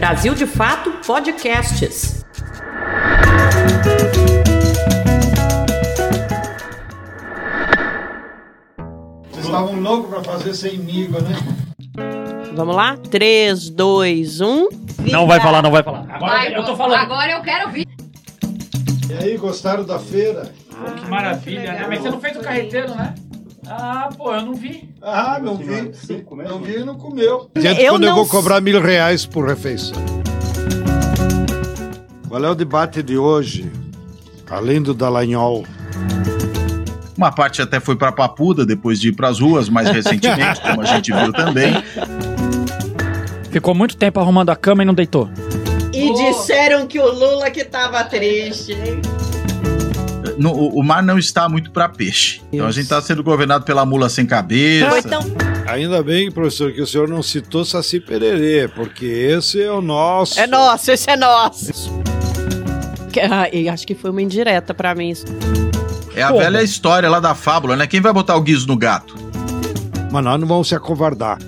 Brasil de Fato Podcasts. Vocês estavam loucos para fazer sem migo, né? Vamos lá? 3, 2, 1. Não vai falar, não vai falar. Agora Vai, eu tô falando. Agora eu quero ouvir. E aí, gostaram da feira? Pô, que maravilha, né? Mas você não fez o carreteiro, né? Ah, pô, eu não vi. Ah, não vi. Não vi e não comeu. Eu quando eu vou cobrar mil reais por refeição. Qual é o debate de hoje? Além do Dallagnol. Uma parte até foi para Papuda depois de ir para as ruas mais recentemente, como a gente viu também. Ficou muito tempo arrumando a cama e não deitou. E disseram que o Lula que tava triste, hein? No- o, mar não está muito para peixe. Então a gente está sendo governado pela mula sem cabeça. Foi tão Ainda bem, professor, que o senhor não citou Saci Pererê, porque esse é o nosso. É nosso, esse é nosso. Que- ah, e acho que foi uma indireta pra mim isso. É a Como? velha história lá da fábula, né? Quem vai botar o guiso no gato? Mas nós não vamos se acovardar.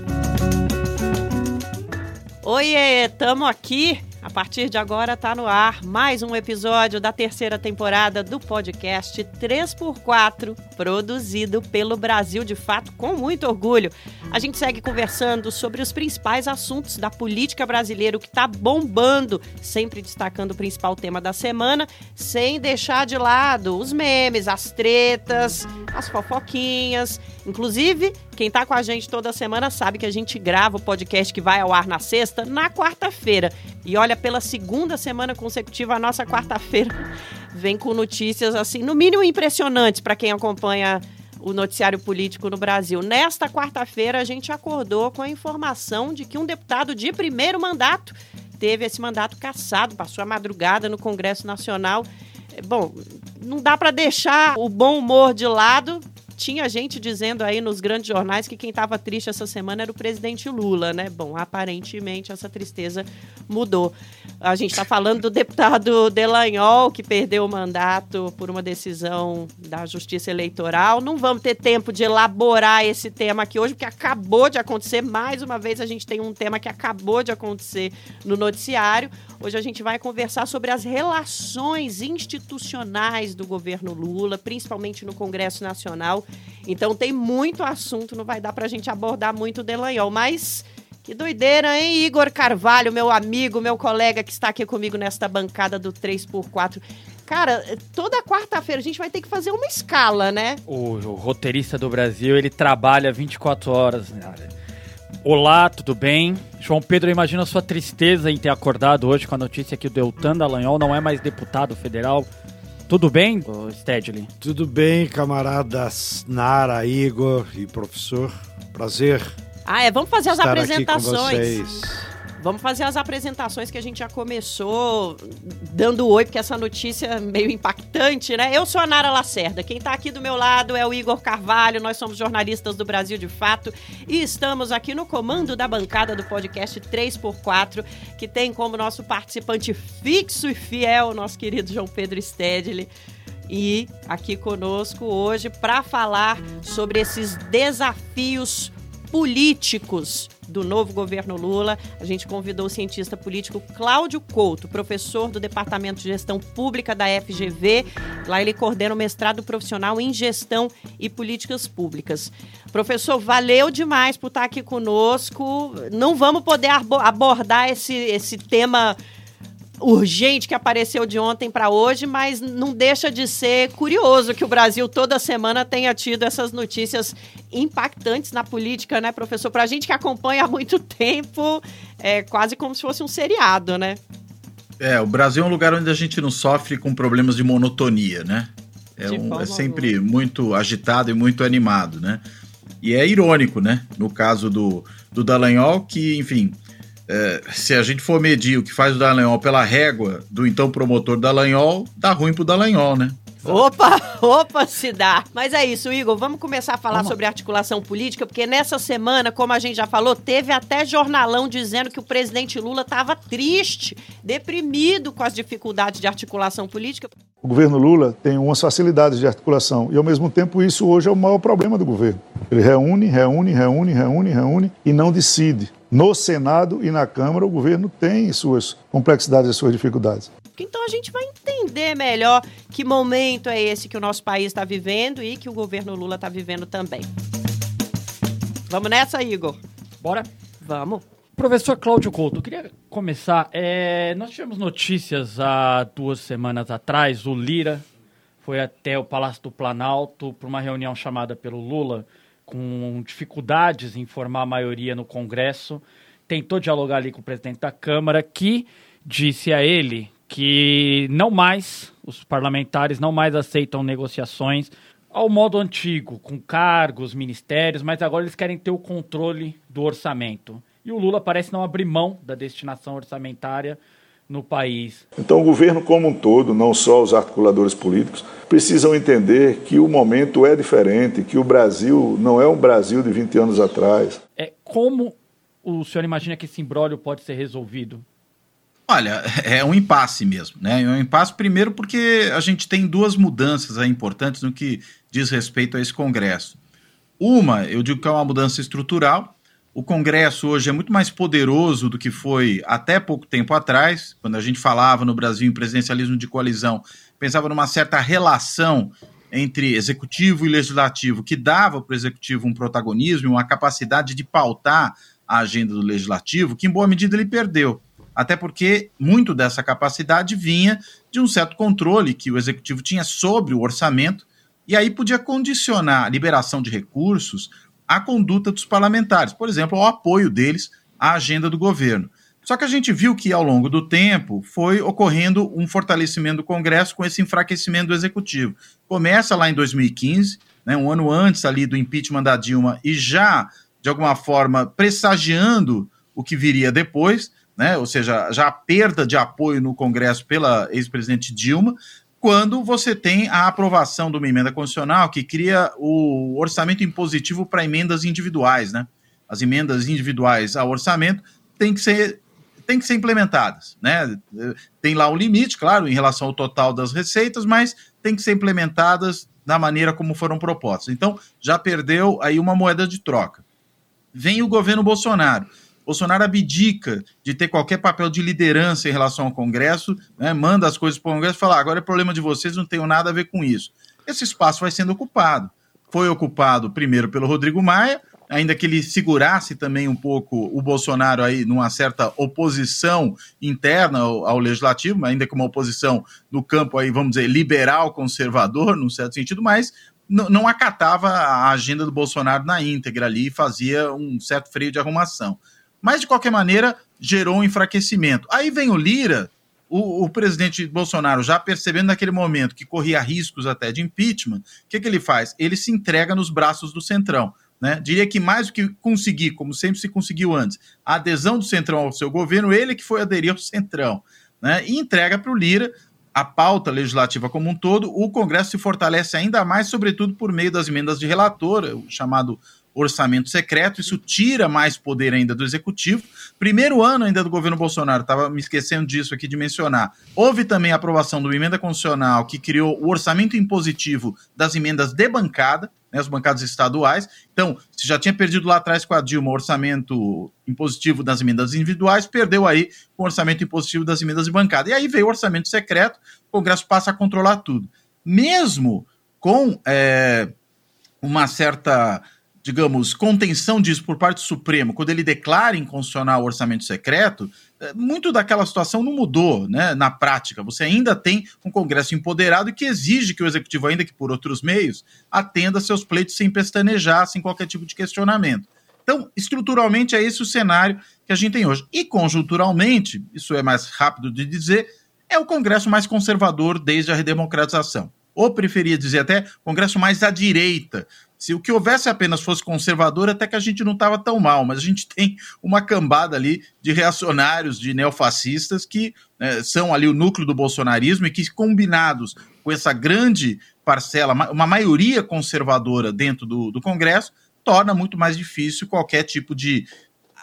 Oiê, tamo aqui. A partir de agora tá no ar mais um episódio da terceira temporada do podcast 3x4, produzido pelo Brasil de Fato com muito orgulho. A gente segue conversando sobre os principais assuntos da política brasileira, o que tá bombando, sempre destacando o principal tema da semana, sem deixar de lado os memes, as tretas, as fofoquinhas. Inclusive, quem tá com a gente toda semana sabe que a gente grava o podcast que vai ao ar na sexta, na quarta-feira. E olha, pela segunda semana consecutiva, a nossa quarta-feira vem com notícias assim, no mínimo impressionantes para quem acompanha o noticiário político no Brasil. Nesta quarta-feira, a gente acordou com a informação de que um deputado de primeiro mandato teve esse mandato cassado, passou a madrugada no Congresso Nacional. Bom, não dá para deixar o bom humor de lado. Tinha gente dizendo aí nos grandes jornais que quem estava triste essa semana era o presidente Lula, né? Bom, aparentemente essa tristeza mudou. A gente está falando do deputado Delanhol, que perdeu o mandato por uma decisão da Justiça Eleitoral. Não vamos ter tempo de elaborar esse tema aqui hoje, porque acabou de acontecer. Mais uma vez, a gente tem um tema que acabou de acontecer no noticiário. Hoje a gente vai conversar sobre as relações institucionais do governo Lula, principalmente no Congresso Nacional. Então tem muito assunto, não vai dar para a gente abordar muito o Delanhol, mas que doideira, hein, Igor Carvalho, meu amigo, meu colega que está aqui comigo nesta bancada do 3x4. Cara, toda quarta-feira a gente vai ter que fazer uma escala, né? O, o roteirista do Brasil, ele trabalha 24 horas. né? Olá, tudo bem? João Pedro, eu imagino a sua tristeza em ter acordado hoje com a notícia que o Deltan Dallagnol não é mais deputado federal. Tudo bem, Stedley? Tudo bem, camaradas Nara, Igor e professor? Prazer Ah, é, vamos fazer as estar aqui com apresentações. Vamos fazer as apresentações que a gente já começou dando oi, porque essa notícia é meio impactante, né? Eu sou a Nara Lacerda. Quem tá aqui do meu lado é o Igor Carvalho. Nós somos jornalistas do Brasil de Fato e estamos aqui no comando da bancada do podcast 3x4, que tem como nosso participante fixo e fiel o nosso querido João Pedro Stedley. E aqui conosco hoje para falar sobre esses desafios políticos do novo governo Lula. A gente convidou o cientista político Cláudio Couto, professor do Departamento de Gestão Pública da FGV. Lá ele coordena o mestrado profissional em Gestão e Políticas Públicas. Professor, valeu demais por estar aqui conosco. Não vamos poder abordar esse, esse tema urgente que apareceu de ontem para hoje, mas não deixa de ser curioso que o Brasil toda semana tenha tido essas notícias impactantes na política, né, professor? Para a gente que acompanha há muito tempo, é quase como se fosse um seriado, né? É, o Brasil é um lugar onde a gente não sofre com problemas de monotonia, né? É, um- é sempre muito agitado e muito animado, né? E é irônico, né? No caso do, do Dallagnol, que, enfim, é, se a gente for medir o que faz o Dallagnol pela régua do então promotor Dallagnol, dá ruim pro Dallagnol, né? Opa, opa, se dá. Mas é isso, Igor. Vamos começar a falar sobre articulação política, porque nessa semana, como a gente já falou, teve até jornalão dizendo que o presidente Lula estava triste, deprimido com as dificuldades de articulação política. O governo Lula tem umas facilidades de articulação e, ao mesmo tempo, isso hoje é o maior problema do governo. Ele reúne, reúne, reúne, reúne, reúne e não decide. No Senado e na Câmara, o governo tem suas complexidades e suas dificuldades. Então a gente vai entender melhor que momento é esse que o nosso país está vivendo e que o governo Lula está vivendo também. Vamos nessa, Igor? Bora? Vamos. Professor Cláudio Couto, eu queria começar. É, nós tivemos notícias há duas semanas atrás. O Lira foi até o Palácio do Planalto para uma reunião chamada pelo Lula, com dificuldades em formar a maioria no Congresso. Tentou dialogar ali com o presidente da Câmara, que disse a ele que não mais, os parlamentares não mais aceitam negociações ao modo antigo, com cargos, ministérios, mas agora eles querem ter o controle do orçamento. E o Lula parece não abrir mão da destinação orçamentária no país. Então, o governo como um todo, não só os articuladores políticos, precisam entender que o momento é diferente, que o Brasil não é um Brasil de 20 anos atrás. É como o senhor imagina que esse imbróglio pode ser resolvido? Olha, é um impasse mesmo, né? É um impasse primeiro porque a gente tem duas mudanças importantes no que diz respeito a esse Congresso. Uma, eu digo que é uma mudança estrutural, o Congresso hoje é muito mais poderoso do que foi até pouco tempo atrás, quando a gente falava no Brasil em presidencialismo de coalizão, pensava numa certa relação entre executivo e legislativo, que dava para o executivo um protagonismo, uma capacidade de pautar a agenda do legislativo, que em boa medida ele perdeu. Até porque muito dessa capacidade vinha de um certo controle que o executivo tinha sobre o orçamento, e aí podia condicionar a liberação de recursos a conduta dos parlamentares, por exemplo, ao apoio deles à agenda do governo. Só que a gente viu que ao longo do tempo foi ocorrendo um fortalecimento do Congresso com esse enfraquecimento do Executivo. Começa lá em 2015, né, um ano antes ali do impeachment da Dilma, e já, de alguma forma, pressagiando o que viria depois, né, ou seja, já a perda de apoio no Congresso pela ex-presidente Dilma, quando você tem a aprovação de uma emenda constitucional que cria o orçamento impositivo para emendas individuais, né? As emendas individuais ao orçamento têm que ser têm que ser implementadas, né? Tem lá um limite, claro, em relação ao total das receitas, mas tem que ser implementadas da maneira como foram propostas. Então, já perdeu aí uma moeda de troca. Vem o governo Bolsonaro Bolsonaro abdica de ter qualquer papel de liderança em relação ao Congresso, né, manda as coisas para o Congresso e fala: ah, agora é problema de vocês, não tenho nada a ver com isso. Esse espaço vai sendo ocupado. Foi ocupado primeiro pelo Rodrigo Maia, ainda que ele segurasse também um pouco o Bolsonaro aí numa certa oposição interna ao, ao legislativo, ainda que uma oposição no campo aí, vamos dizer, liberal conservador, num certo sentido, mas não acatava a agenda do Bolsonaro na íntegra ali e fazia um certo freio de arrumação. Mas, de qualquer maneira, gerou um enfraquecimento. Aí vem o Lira, o, o, presidente Bolsonaro, já percebendo naquele momento que corria riscos até de impeachment, o que, que ele faz? Ele se entrega nos braços do Centrão. Né? Diria que mais do que conseguir, como sempre se conseguiu antes, a adesão do Centrão ao seu governo, ele que foi aderir ao Centrão. Né? E entrega para o Lira a pauta legislativa como um todo, o Congresso se fortalece ainda mais, sobretudo por meio das emendas de relator, o chamado orçamento secreto, isso tira mais poder ainda do executivo. Primeiro ano ainda do governo Bolsonaro, estava me esquecendo disso aqui de mencionar. Houve também a aprovação de uma emenda constitucional que criou o orçamento impositivo das emendas de bancada, né, as bancadas estaduais. Então, se já tinha perdido lá atrás com a Dilma o orçamento impositivo das emendas individuais, perdeu aí o orçamento impositivo das emendas de bancada. E aí veio o orçamento secreto, o Congresso passa a controlar tudo. Mesmo com é, uma certa digamos, contenção disso por parte do Supremo, quando ele declara inconstitucional o orçamento secreto, é, muito daquela situação não mudou né, na prática. Você ainda tem um Congresso empoderado que exige que o Executivo, ainda que por outros meios, atenda seus pleitos sem pestanejar, sem qualquer tipo de questionamento. Então, estruturalmente, é esse o cenário que a gente tem hoje. E conjunturalmente, isso é mais rápido de dizer, é o Congresso mais conservador desde a redemocratização. Ou preferia dizer até Congresso mais à direita, se o que houvesse apenas fosse conservador, até que a gente não estava tão mal, mas a gente tem uma cambada ali de reacionários, de neofascistas, que né, são ali o núcleo do bolsonarismo e que, combinados com essa grande parcela, uma maioria conservadora dentro do, do Congresso, torna muito mais difícil qualquer tipo de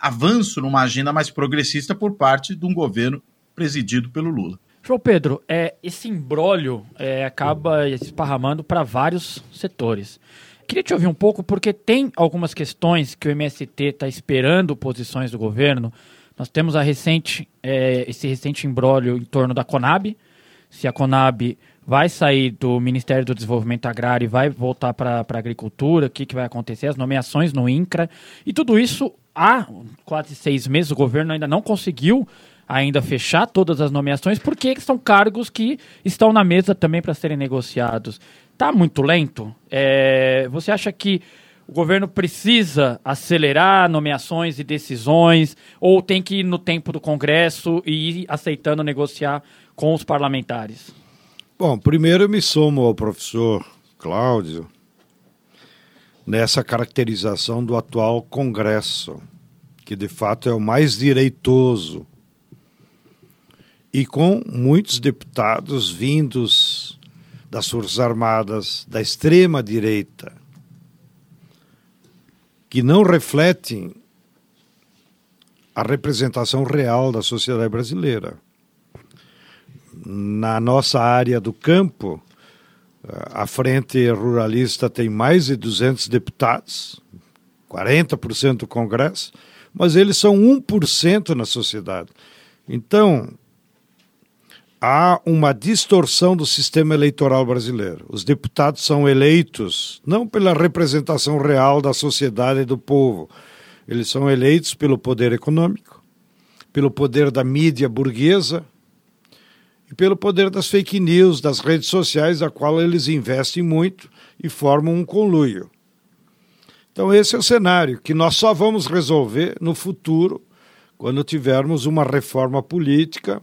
avanço numa agenda mais progressista por parte de um governo presidido pelo Lula. João Pedro, é, esse imbróglio é, acaba esparramando para vários setores. Queria te ouvir um pouco, porque tem algumas questões que o MST está esperando posições do governo. Nós temos a recente, é, esse recente embrólio em torno da Conab, se a Conab vai sair do Ministério do Desenvolvimento Agrário e vai voltar para a agricultura, o que, que vai acontecer, as nomeações no INCRA, e tudo isso há quase seis meses o governo ainda não conseguiu ainda fechar todas as nomeações, porque são cargos que estão na mesa também para serem negociados. Está muito lento? É, você acha que o governo precisa acelerar nomeações e decisões, ou tem que ir no tempo do Congresso e ir aceitando negociar com os parlamentares? Bom, primeiro eu me somo ao professor Cláudio nessa caracterização do atual Congresso, que de fato é o mais direitoso e com muitos deputados vindos das Forças Armadas, da extrema direita, que não refletem a representação real da sociedade brasileira. Na nossa área do campo, a Frente Ruralista tem mais de 200 deputados, 40% do Congresso, mas eles são 1% na sociedade. Então, há uma distorção do sistema eleitoral brasileiro. Os deputados são eleitos não pela representação real da sociedade e do povo, eles são eleitos pelo poder econômico, pelo poder da mídia burguesa e pelo poder das fake news, das redes sociais, a qual eles investem muito e formam um conluio. Então, esse é o cenário que nós só vamos resolver no futuro, quando tivermos uma reforma política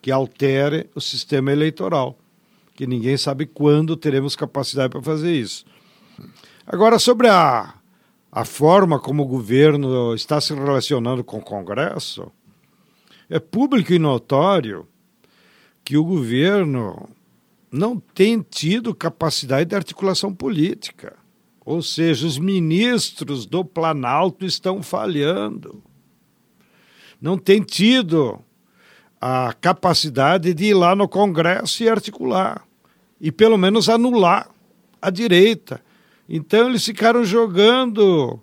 que altere o sistema eleitoral, que ninguém sabe quando teremos capacidade para fazer isso. Agora, sobre a, a forma como o governo está se relacionando com o Congresso, é público e notório que o governo não tem tido capacidade de articulação política. Ou seja, os ministros do Planalto estão falhando. Não tem tido a capacidade de ir lá no Congresso e articular, e pelo menos anular a direita. Então eles ficaram jogando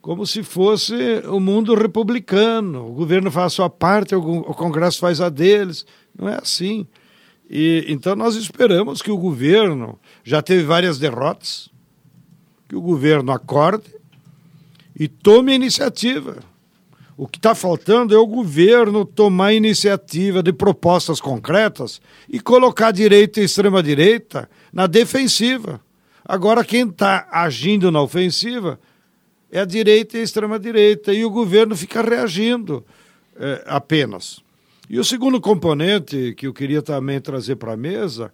como se fosse o mundo republicano. O governo faz a sua parte, o Congresso faz a deles. Não é assim. E, então nós esperamos que o governo já teve várias derrotas, que o governo acorde e tome iniciativa. O que está faltando é o governo tomar iniciativa de propostas concretas e colocar direita e extrema-direita na defensiva. Agora, quem está agindo na ofensiva é a direita e a extrema-direita, e o governo fica reagindo é, apenas. E o segundo componente que eu queria também trazer para a mesa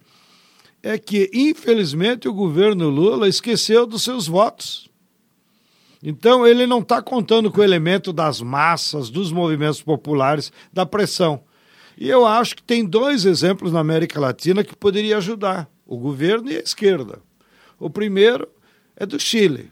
é que, infelizmente, o governo Lula esqueceu dos seus votos. Então, ele não está contando com o elemento das massas, dos movimentos populares, da pressão. E eu acho que tem dois exemplos na América Latina que poderia ajudar: o governo e a esquerda. O primeiro é do Chile.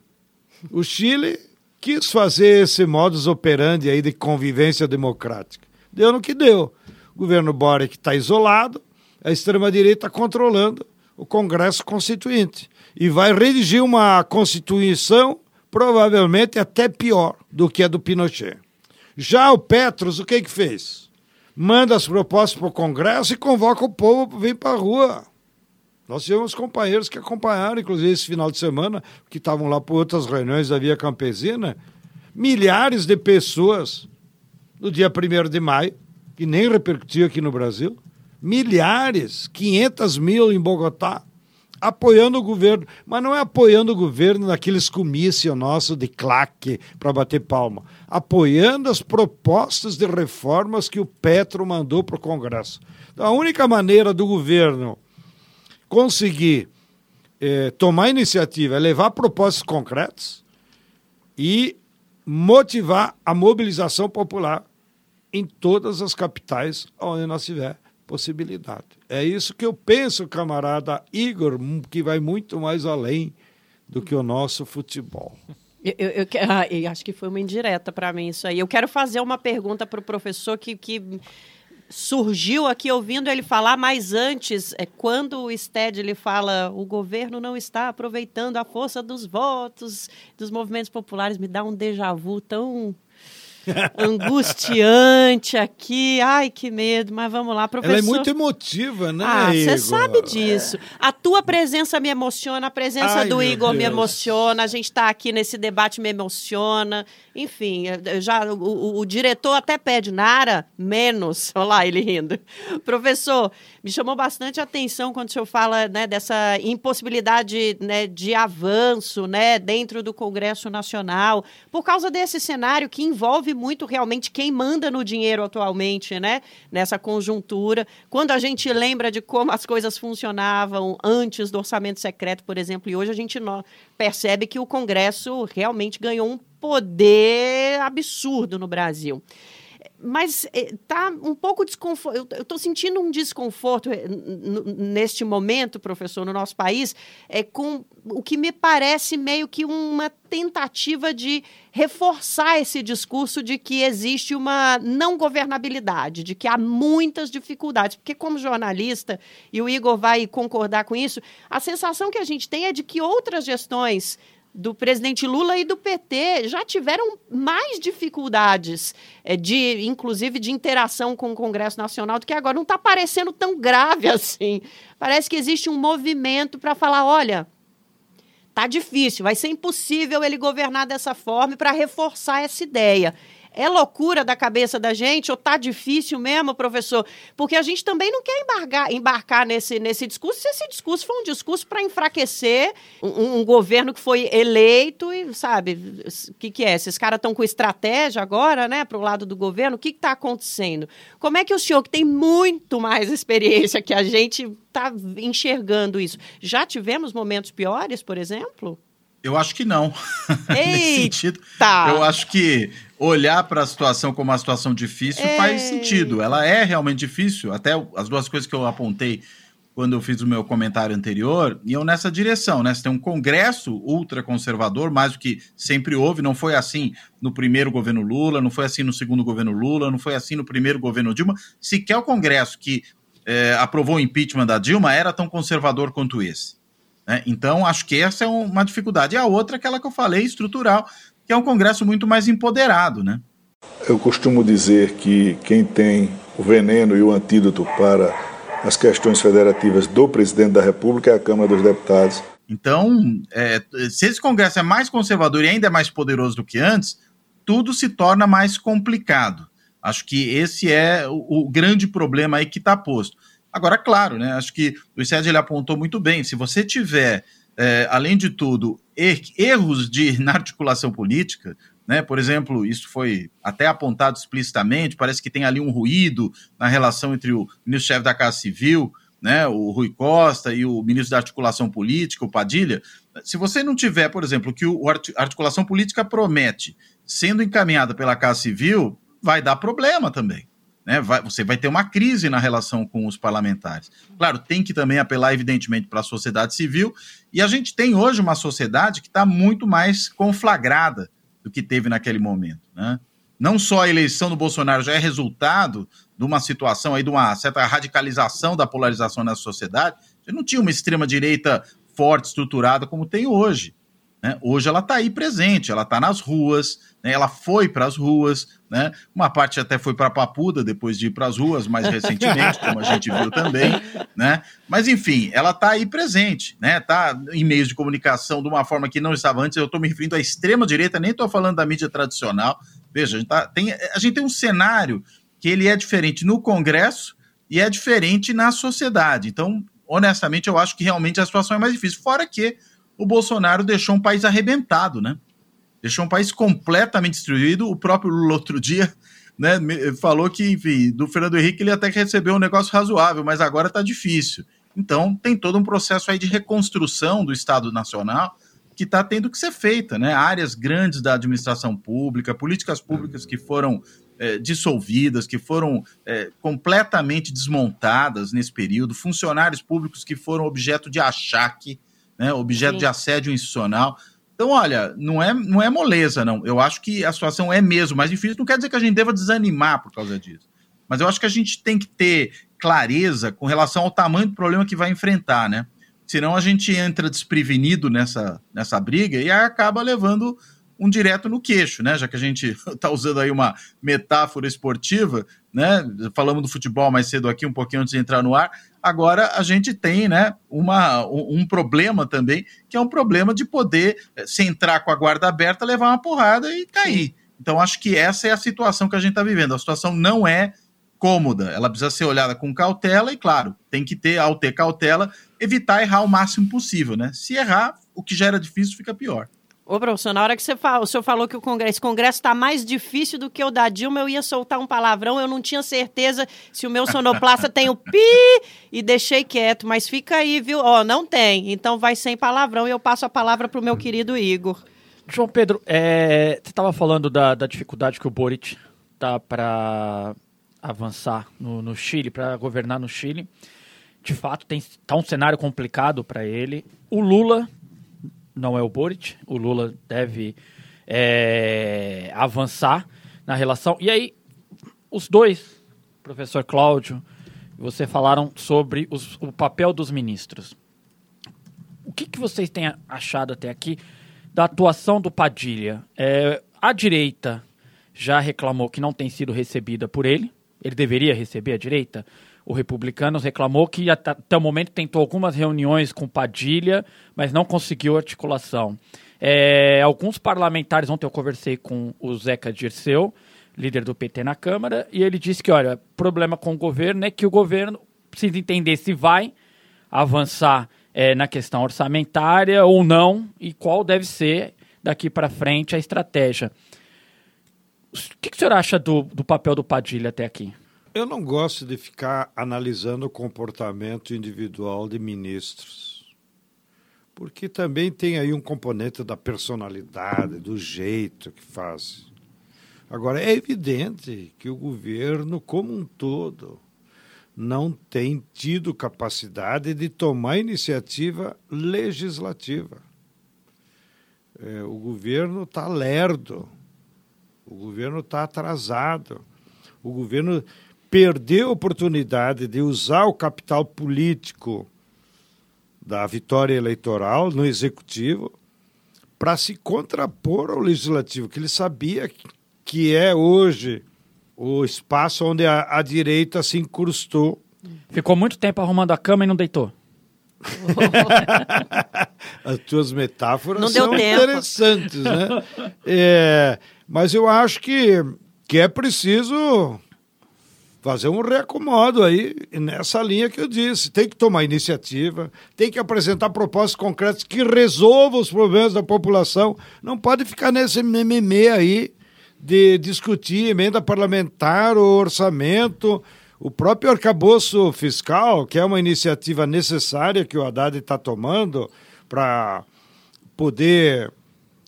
O Chile quis fazer esse modus operandi aí de convivência democrática. Deu no que deu. O governo Boric está isolado, a extrema-direita controlando o Congresso Constituinte. E vai redigir uma Constituição provavelmente até pior do que a do Pinochet. Já o Petros, o que que fez? Manda as propostas para o Congresso e convoca o povo para vir para a rua. Nós tivemos companheiros que acompanharam, inclusive esse final de semana, que estavam lá por outras reuniões da Via Campesina, milhares de pessoas no dia 1 de maio, que nem repercutiu aqui no Brasil, milhares, 500 mil em Bogotá, apoiando o governo, mas não é apoiando o governo naqueles comícios nossos de claque para bater palma, apoiando as propostas de reformas que o Petro mandou para o Congresso. Então, a única maneira do governo conseguir eh, tomar iniciativa é levar propostas concretas e motivar a mobilização popular em todas as capitais onde nós tiver possibilidade. É isso que eu penso, camarada Igor, que vai muito mais além do que o nosso futebol. Eu, eu, eu, ah, eu acho que foi uma indireta para mim isso aí. Eu quero fazer uma pergunta para o professor que, que surgiu aqui ouvindo ele falar, mas antes, é, quando o Sted ele fala o governo não está aproveitando a força dos votos, dos movimentos populares, me dá um déjà vu tão angustiante aqui. Ai, que medo, mas vamos lá, professor. Ela é muito emotiva, né? Ah, você sabe disso. A tua presença me emociona, a presença Ai, do Igor me Deus. emociona, a gente está aqui nesse debate me emociona. Enfim, já o, o- o diretor até pede, Nara, menos. Olha lá ele rindo. Professor, me chamou bastante a atenção quando o senhor fala né, dessa impossibilidade né, de avanço né, dentro do Congresso Nacional, por causa desse cenário que envolve muito realmente quem manda no dinheiro atualmente, né, nessa conjuntura. Quando a gente lembra de como as coisas funcionavam antes do orçamento secreto, por exemplo, e hoje a gente percebe que o Congresso realmente ganhou um poder absurdo no Brasil mas eh, tá um pouco desconforto. Eu, tô sentindo um desconforto eh, neste momento, professor, no nosso país, é com o que me parece meio que uma tentativa de reforçar esse discurso de que existe uma não governabilidade, de que há muitas dificuldades. Porque, como jornalista, e o Igor vai concordar com isso, a sensação que a gente tem é de que outras gestões do presidente Lula e do PT já tiveram mais dificuldades, eh, de, inclusive de interação com o Congresso Nacional, do que agora. Não está parecendo tão grave assim. Parece que existe um movimento para falar: olha, tá difícil, vai ser impossível ele governar dessa forma para reforçar essa ideia. É loucura da cabeça da gente ou tá difícil mesmo, professor? Porque a gente também não quer embargar, embarcar nesse, nesse discurso se esse discurso for um discurso para enfraquecer um, um governo que foi eleito e, sabe, o que, que é? Esses caras estão com estratégia agora, né, para o lado do governo? O que está acontecendo? Como é que o senhor, que tem muito mais experiência que a gente, está enxergando isso? Já tivemos momentos piores, por exemplo? Eu acho que não. Nesse sentido, eu acho que olhar para a situação como uma situação difícil É. faz sentido. Ela é realmente difícil. Até as duas coisas que eu apontei quando eu fiz o meu comentário anterior iam nessa direção, né? Você tem um Congresso ultraconservador, mais do que sempre houve. Não foi assim no primeiro governo Lula, não foi assim no segundo governo Lula, não foi assim no primeiro governo Dilma. Sequer o Congresso que eh, aprovou o impeachment da Dilma era tão conservador quanto esse. né? Então, acho que essa é uma dificuldade. E a outra, é aquela que eu falei, estrutural, que é um Congresso muito mais empoderado, né? Eu costumo dizer que quem tem o veneno e o antídoto para as questões federativas do presidente da República é a Câmara dos Deputados. Então, é, se esse Congresso é mais conservador e ainda é mais poderoso do que antes, tudo se torna mais complicado. Acho que esse é o, o grande problema aí que está posto. Agora, claro, né? Acho que o Sérgio ele apontou muito bem. Se você tiver, é, além de tudo, erros de, na articulação política, né? Por exemplo, isso foi até apontado explicitamente. Parece que tem ali um ruído na relação entre o ministro-chefe da Casa Civil, né? O Rui Costa e o ministro da Articulação Política, o Padilha. Se você não tiver, por exemplo, que o a articulação política promete sendo encaminhada pela Casa Civil, vai dar problema também né, vai- você vai ter uma crise na relação com os parlamentares. Claro, tem que também apelar, evidentemente, para a sociedade civil, e a gente tem hoje uma sociedade que está muito mais conflagrada do que teve naquele momento. Né? Não só a eleição do Bolsonaro já é resultado de uma situação aí, de uma certa radicalização da polarização na sociedade, não tinha uma extrema-direita forte, estruturada como tem hoje. Né? Hoje ela está aí presente, ela está nas ruas, né? ela foi para as ruas, né? uma parte até foi para Papuda depois de ir para as ruas mais recentemente, como a gente viu também, né? Mas enfim, ela está aí presente, né? Está em meios de comunicação de uma forma que não estava antes. Eu estou me referindo à extrema direita, nem estou falando da mídia tradicional. Veja, a gente, tá- tem, a gente tem um cenário que ele é diferente no Congresso e é diferente na sociedade. Então, honestamente, eu acho que realmente a situação é mais difícil. Fora que o Bolsonaro deixou um país arrebentado, né? Deixou um país completamente destruído. O próprio Lula, outro dia, né, falou que, enfim, do Fernando Henrique ele até que recebeu um negócio razoável, mas agora está difícil. Então, tem todo um processo aí de reconstrução do Estado Nacional que está tendo que ser feita, né? Áreas grandes da administração pública, políticas públicas que foram eh, dissolvidas, que foram eh, completamente desmontadas nesse período, funcionários públicos que foram objeto de achaque, né? Objeto Sim. de assédio institucional. Então, olha, não é, não é moleza, não. Eu acho que a situação é mesmo mais difícil. Não quer dizer que a gente deva desanimar por causa disso. Mas eu acho que a gente tem que ter clareza com relação ao tamanho do problema que vai enfrentar, né? Senão a gente entra desprevenido nessa, nessa briga e acaba levando um direto no queixo, né? Já que a gente está usando aí uma metáfora esportiva, né? Falamos do futebol mais cedo aqui, um pouquinho antes de entrar no ar. Agora a gente tem, né, uma, um, problema também, que é um problema de poder eh, se entrar com a guarda aberta, levar uma porrada e cair. Então acho que essa é a situação que a gente está vivendo. A situação não é cômoda, ela precisa ser olhada com cautela e, claro, tem que ter, ao ter cautela, evitar errar o máximo possível, né? Se errar, o que já era difícil fica pior. Ô, professor, na hora que você fala, o senhor falou que o Congresso, está mais difícil do que o da Dilma, eu ia soltar um palavrão, eu não tinha certeza se o meu sonoplasta tem o pi e deixei quieto, mas fica aí, viu? Ó, não tem, então vai sem palavrão e eu passo a palavra para o meu querido Igor. João Pedro, é, você estava falando da, da, dificuldade que o Boric tá para avançar no, no Chile, para governar no Chile. De fato, tem, tá um cenário complicado para ele. O Lula não é o Boric. O Lula deve é, avançar na relação. E aí, os dois, professor Cláudio, você falaram sobre os, o papel dos ministros. O que, que vocês têm achado até aqui da atuação do Padilha? É, a direita já reclamou que não tem sido recebida por ele. Ele deveria receber a direita? O Republicanos reclamou que até o momento tentou algumas reuniões com Padilha, mas não conseguiu articulação. É, alguns parlamentares, ontem eu conversei com o Zeca Dirceu, líder do PT na Câmara, e ele disse que, olha, problema com o governo é que o governo precisa entender se vai avançar é, na questão orçamentária ou não, e qual deve ser daqui para frente a estratégia. O que, que o senhor acha do, do papel do Padilha até aqui? Eu não gosto de ficar analisando o comportamento individual de ministros, porque também tem aí um componente da personalidade, do jeito que faz. Agora, é evidente que o governo, como um todo, não tem tido capacidade de tomar iniciativa legislativa. É, o governo está lerdo, o governo está atrasado, o governo perdeu a oportunidade de usar o capital político da vitória eleitoral no executivo para se contrapor ao legislativo, que ele sabia que é hoje o espaço onde a, a direita se incrustou. Ficou muito tempo arrumando a cama e não deitou. As tuas metáforas são tempo. interessantes, né? É, mas eu acho que, que é preciso fazer um reacomodo aí nessa linha que eu disse. Tem que tomar iniciativa, tem que apresentar propostas concretas que resolvam os problemas da população. Não pode ficar nesse mimimi aí de discutir emenda parlamentar, o orçamento, o próprio arcabouço fiscal, que é uma iniciativa necessária que o Haddad está tomando para poder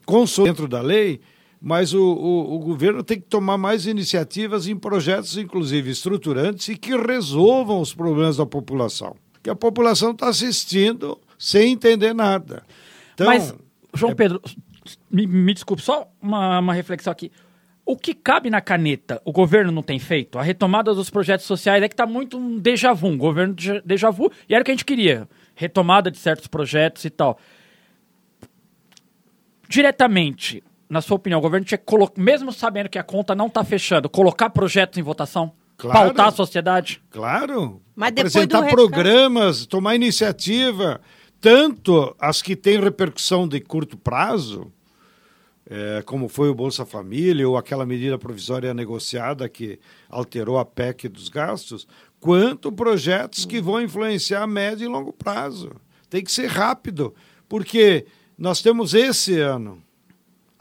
consolidar dentro da lei mas o, o, o, governo tem que tomar mais iniciativas em projetos, inclusive estruturantes, e que resolvam os problemas da população. Que a população está assistindo sem entender nada. Então, mas, João é... Pedro, me, me desculpe, só uma, uma reflexão aqui. O que cabe na caneta o governo não tem feito? A retomada dos projetos sociais é que está muito um déjà vu, um governo de déjà vu, e era o que a gente queria. Retomada de certos projetos e tal. Diretamente, na sua opinião, o governo tinha que colocar, mesmo sabendo que a conta não está fechando, colocar projetos em votação? Claro, pautar a sociedade? Claro. Mas Apresentar programas, tomar iniciativa, tanto as que têm repercussão de curto prazo, é, como foi o Bolsa Família ou aquela medida provisória negociada que alterou a PEC dos gastos, quanto projetos que vão influenciar a médio e longo prazo. Tem que ser rápido, porque nós temos esse ano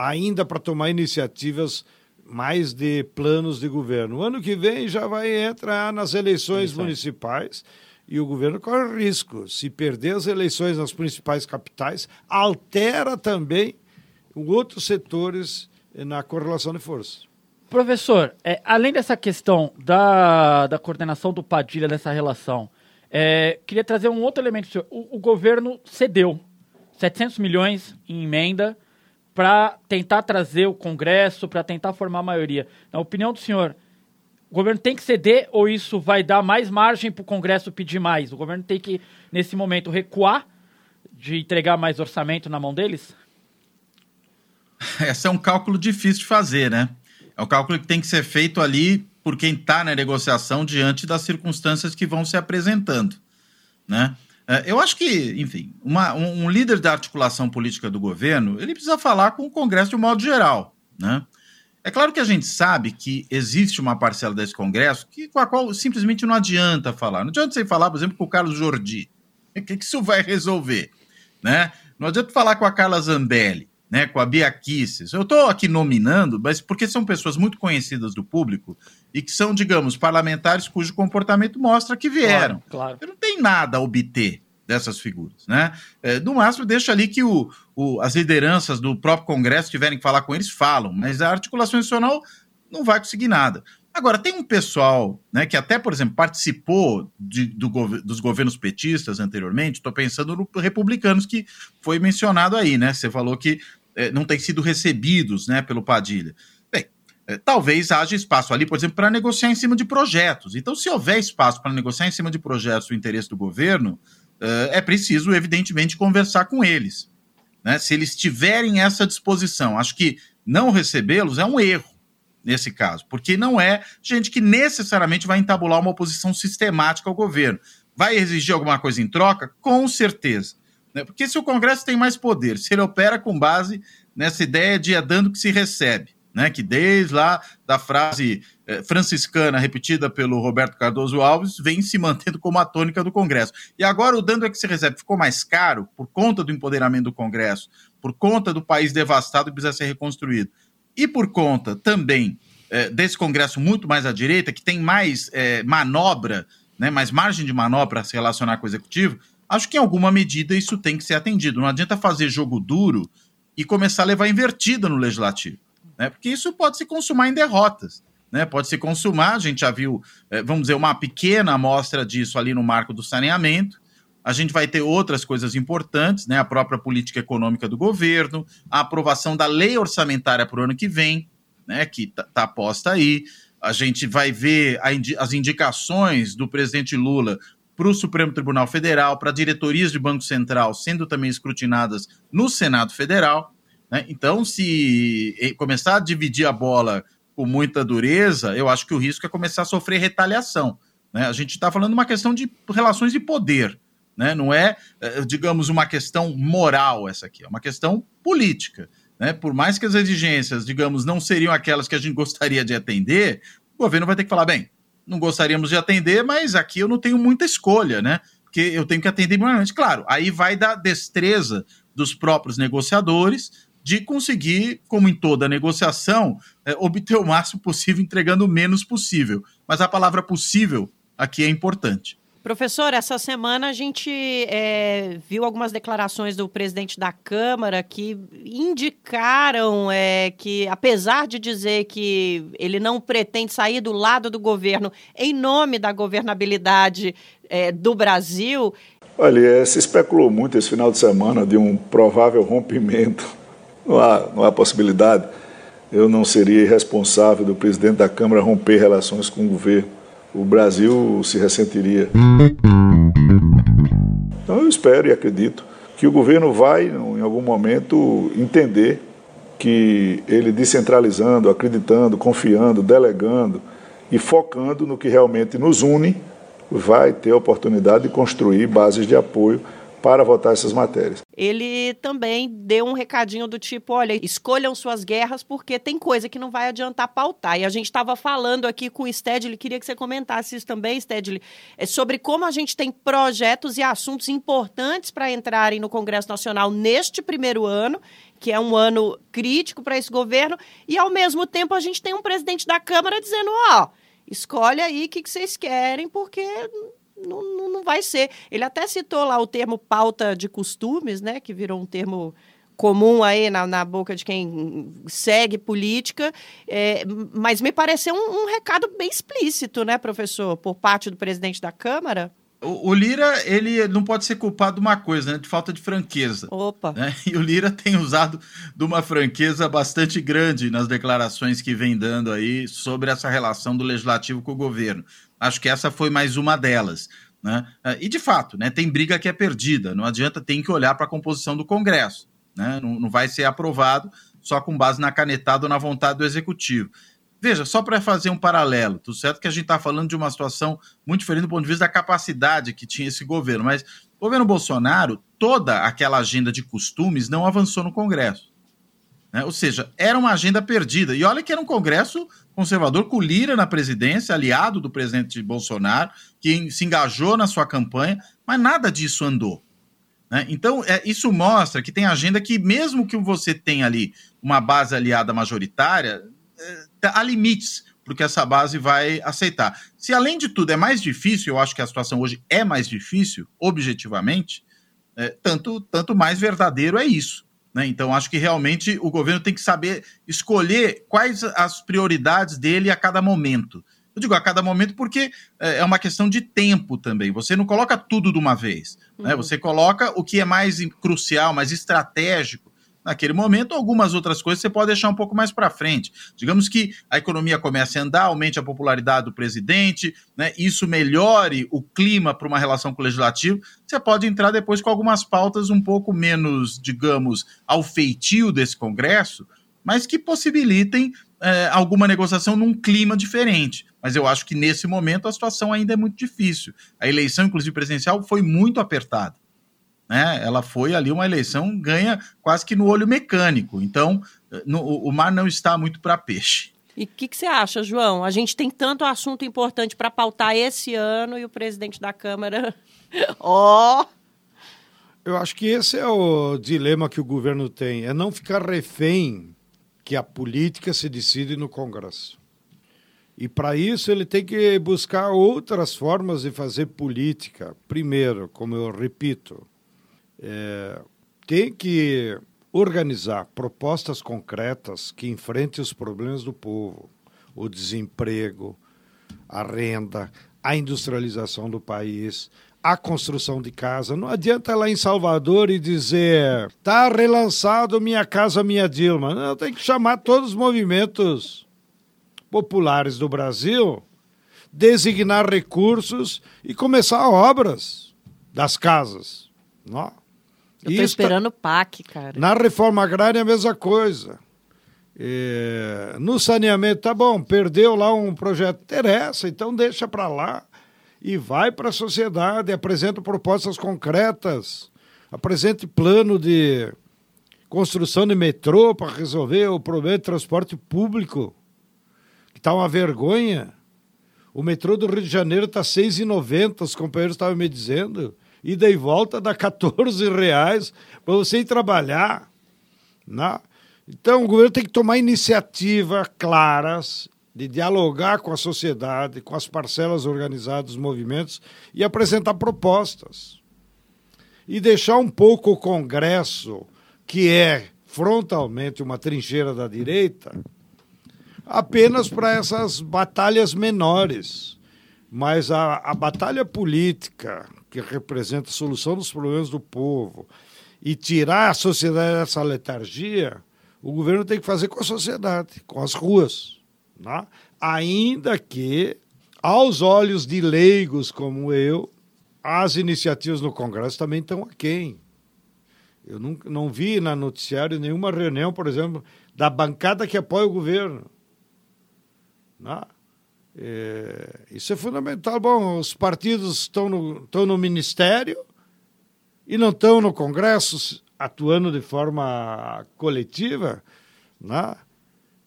ainda para tomar iniciativas mais de planos de governo. O ano que vem já vai entrar nas eleições municipais e o governo corre risco. Se perder as eleições nas principais capitais, altera também outros setores na correlação de forças. Professor, é, além dessa questão da, da coordenação do Padilha dessa relação, é, queria trazer um outro elemento. O, o governo cedeu 700 milhões em emenda para tentar trazer o Congresso, para tentar formar a maioria. Na opinião do senhor, O governo tem que ceder ou isso vai dar mais margem para o Congresso pedir mais? O governo tem que, nesse momento, recuar de entregar mais orçamento na mão deles? Esse é um cálculo difícil de fazer, né? É um cálculo que tem que ser feito ali por quem está na negociação diante das circunstâncias que vão se apresentando, né? É, eu acho que, enfim, uma, um, líder da articulação política do governo, ele precisa falar com o Congresso de um modo geral, né? É claro que a gente sabe que existe uma parcela desse Congresso que, com a qual simplesmente não adianta falar. Não adianta você falar, por exemplo, com o Carlos Jordi. O que, que isso vai resolver? Né? Não adianta falar com a Carla Zambelli né, com a Bia Kisses. Eu estou aqui nominando, mas porque são pessoas muito conhecidas do público e que são, digamos, parlamentares cujo comportamento mostra que vieram. Claro, claro. Não tem nada a obter dessas figuras, né? É, no máximo, deixa ali que o, o, as lideranças do próprio Congresso tiverem que falar com eles, falam, mas a articulação institucional não vai conseguir nada. Agora, tem um pessoal né, que até, por exemplo, participou de, do, dos governos petistas anteriormente, estou pensando no republicanos que foi mencionado aí, né? Você falou que é, não têm sido recebidos né, pelo Padilha. É, talvez haja espaço ali, por exemplo, para negociar em cima de projetos. Então, se houver espaço para negociar em cima de projetos do interesse do governo, é, é preciso, evidentemente, conversar com eles. Né? Se eles tiverem essa disposição, acho que não recebê-los é um erro nesse caso, porque não é gente que necessariamente vai entabular uma oposição sistemática ao governo. Vai exigir alguma coisa em troca? Com certeza. Né? Porque se o Congresso tem mais poder, se ele opera com base nessa ideia de é dando que se recebe, né? que desde lá da frase eh, franciscana repetida pelo Roberto Cardoso Alves vem se mantendo como a tônica do Congresso. E agora o dando é que se recebe ficou mais caro por conta do empoderamento do Congresso, por conta do país devastado que precisa ser reconstruído, e por conta também eh, desse Congresso muito mais à direita, que tem mais eh, manobra, né, mais margem de manobra para se relacionar com o Executivo, acho que em alguma medida isso tem que ser atendido. Não adianta fazer jogo duro e começar a levar invertida no legislativo, né? Porque isso pode se consumar em derrotas, né? Pode se consumar, a gente já viu, eh, vamos dizer, uma pequena amostra disso ali no marco do saneamento. A gente vai ter outras coisas importantes, né? A própria política econômica do governo, a aprovação da lei orçamentária para o ano que vem, né? Que está tá posta aí. A gente vai ver as indicações do presidente Lula para o Supremo Tribunal Federal, para diretorias de Banco Central sendo também escrutinadas no Senado Federal. Né? Então, se começar a dividir a bola com muita dureza, eu acho que o risco é começar a sofrer retaliação. Né? A gente está falando uma questão de relações de poder. Né? Não é, eh, digamos, uma questão moral essa aqui, é uma questão política. Né? Por mais que as exigências, digamos, não seriam aquelas que a gente gostaria de atender, o governo vai ter que falar, bem, não gostaríamos de atender, mas aqui eu não tenho muita escolha, né? Porque eu tenho que atender minimamente. Claro, aí vai da destreza dos próprios negociadores de conseguir, como em toda negociação, é, obter o máximo possível entregando o menos possível. Mas a palavra possível aqui é importante. Professor, essa semana a gente é, viu algumas declarações do presidente da Câmara que indicaram é, que, apesar de dizer que ele não pretende sair do lado do governo em nome da governabilidade é, do Brasil. Olha, se especulou muito esse final de semana de um provável rompimento. Não há, não há possibilidade. Eu não seria irresponsável do presidente da Câmara romper relações com o governo o Brasil se ressentiria. Então eu espero e acredito que o governo vai, em algum momento, entender que ele descentralizando, acreditando, confiando, delegando e focando no que realmente nos une, vai ter a oportunidade de construir bases de apoio para votar essas matérias. Ele também deu um recadinho do tipo: olha, escolham suas guerras porque tem coisa que não vai adiantar pautar. E a gente estava falando aqui com o Stedley, queria que você comentasse isso também, Stedley, é sobre como a gente tem projetos e assuntos importantes para entrarem no Congresso Nacional neste primeiro ano que é um ano crítico para esse governo, e ao mesmo tempo a gente tem um presidente da Câmara dizendo: ó, oh, escolhe aí o que, que vocês querem, porque não, não, vai ser. Ele até citou lá o termo pauta de costumes, né, que virou um termo comum aí na, na boca de quem segue política, é, mas me pareceu um, um, recado bem explícito, né, professor, por parte do presidente da Câmara. O, Lira, ele não pode ser culpado de uma coisa, né? De falta de franqueza. Opa! Né? E o Lira tem usado de uma franqueza bastante grande nas declarações que vem dando aí sobre essa relação do legislativo com o governo. Acho que essa foi mais uma delas. Né? E de fato, né, tem briga que é perdida. Não adianta, tem que olhar para a composição do Congresso. Né? Não, não vai ser aprovado só com base na canetada ou na vontade do executivo. Veja, só para fazer um paralelo, tudo certo que a gente está falando de uma situação muito diferente do ponto de vista da capacidade que tinha esse governo, mas o governo Bolsonaro, toda aquela agenda de costumes não avançou no Congresso. Né? Ou seja, era uma agenda perdida. E olha que era um Congresso conservador com Lira na presidência, aliado do presidente Bolsonaro, que se engajou na sua campanha, mas nada disso andou. Né? Então, é, isso mostra que tem agenda que, mesmo que você tenha ali uma base aliada majoritária, é, há limites porque essa base vai aceitar. Se além de tudo é mais difícil, eu acho que a situação hoje é mais difícil, objetivamente, é, tanto, tanto mais verdadeiro é isso. Né? Então, acho que realmente o governo tem que saber escolher quais as prioridades dele a cada momento. Eu digo a cada momento porque é, é uma questão de tempo também. Você não coloca tudo de uma vez. Né? Uhum. Né? Você coloca o que é mais crucial, mais estratégico naquele momento, algumas outras coisas você pode deixar um pouco mais para frente. Digamos que a economia comece a andar, aumente a popularidade do presidente, né, isso melhore o clima para uma relação com o legislativo, você pode entrar depois com algumas pautas um pouco menos, digamos, ao feitio desse Congresso, mas que possibilitem é, alguma negociação num clima diferente. Mas eu acho que nesse momento a situação ainda é muito difícil. A eleição, inclusive presidencial, foi muito apertada né? Ela foi ali uma eleição ganha quase que no olho mecânico. Então, no, o mar não está muito para peixe. E o que, que, você acha, João? A gente tem tanto assunto importante para pautar esse ano e o presidente da Câmara. Ó! oh! Eu acho que esse é o dilema que o governo tem: é não ficar refém que a política se decide no Congresso. E para isso ele tem que buscar outras formas de fazer política. Primeiro, como eu repito, é, tem que organizar propostas concretas que enfrentem os problemas do povo, o desemprego, a renda, a industrialização do país, a construção de casa. Não adianta lá em Salvador e dizer tá relançado Minha Casa Minha Dilma. Não, tem que chamar todos os movimentos populares do Brasil, designar recursos e começar obras das casas. Não? Eu tô esperando o PAC, cara. Na reforma agrária é a mesma coisa. É, no saneamento, tá bom, perdeu lá um projeto, interessa, então deixa para lá e vai para a sociedade, apresenta propostas concretas, apresente plano de construção de metrô para resolver o problema de transporte público, que está uma vergonha. O metrô do Rio de Janeiro está R$ 6,90, os companheiros estavam me dizendo ida e volta dá 14 reais para você ir trabalhar. Né? Então, o governo tem que tomar iniciativas claras de dialogar com a sociedade, com as parcelas organizadas dos movimentos e apresentar propostas. E deixar um pouco o Congresso, que é frontalmente uma trincheira da direita, apenas para essas batalhas menores. Mas a, a batalha política, que representa a solução dos problemas do povo, e tirar a sociedade dessa letargia, o governo tem que fazer com a sociedade, com as ruas. Né? Ainda que, aos olhos de leigos como eu, as iniciativas no Congresso também estão aquém. Eu não, não vi na noticiário nenhuma reunião, por exemplo, da bancada que apoia o governo. Né? É, isso é fundamental. Bom, os partidos estão no, estão no ministério e não estão no Congresso atuando de forma coletiva, né?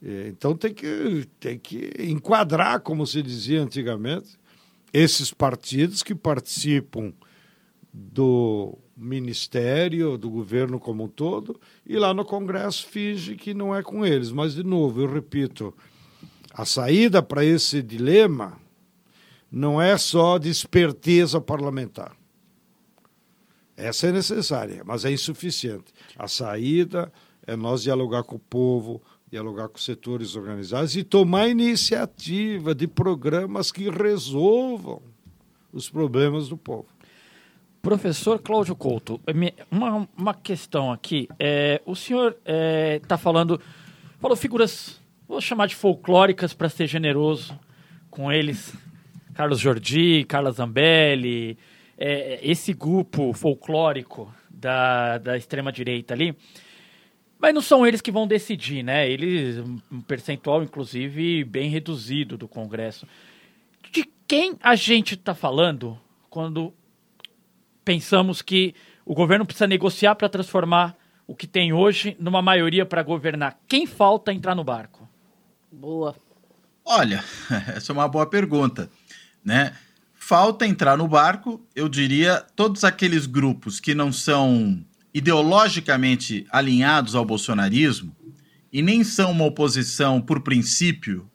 É, então tem que, tem que enquadrar, como se dizia antigamente, esses partidos que participam do ministério, do governo como um todo, e lá no Congresso finge que não é com eles. Mas, de novo, eu repito, a saída para esse dilema não é só de esperteza parlamentar. Essa é necessária, mas é insuficiente. A saída é nós dialogar com o povo, dialogar com setores organizados e tomar iniciativa de programas que resolvam os problemas do povo. Professor Cláudio Couto, uma, uma questão aqui. É, o senhor está é, tá falando, falou figuras, vou chamar de folclóricas para ser generoso com eles. Carlos Jordi, Carla Zambelli, é, esse grupo folclórico da, da extrema-direita ali. Mas não são eles que vão decidir, né? Eles, um percentual, inclusive, bem reduzido do Congresso. De quem a gente está falando quando pensamos que o governo precisa negociar para transformar o que tem hoje numa maioria para governar. Quem falta entrar no barco? Boa. Olha, essa é uma boa pergunta, né? Falta entrar no barco, eu diria, todos aqueles grupos que não são ideologicamente alinhados ao bolsonarismo e nem são uma oposição por princípio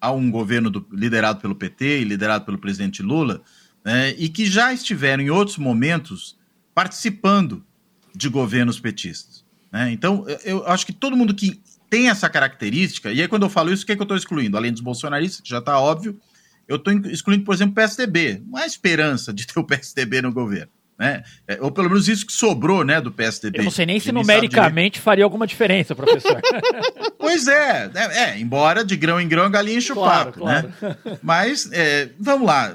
a um governo do, liderado pelo PT e liderado pelo presidente Lula, né, e que já estiveram em outros momentos participando de governos petistas. Né? Então, eu acho que todo mundo que tem essa característica, e aí quando eu falo isso, o que, é que eu estou excluindo? Além dos bolsonaristas, que já está óbvio, eu estou excluindo, por exemplo, o PSDB. Não há esperança de ter o PSDB no governo né? É, ou pelo menos isso que sobrou, né, do PSDB. Eu não sei nem se numericamente faria alguma diferença, professor. pois é, é, é, embora de grão em grão a galinha enche claro, o papo, claro. né? Mas, é, vamos lá,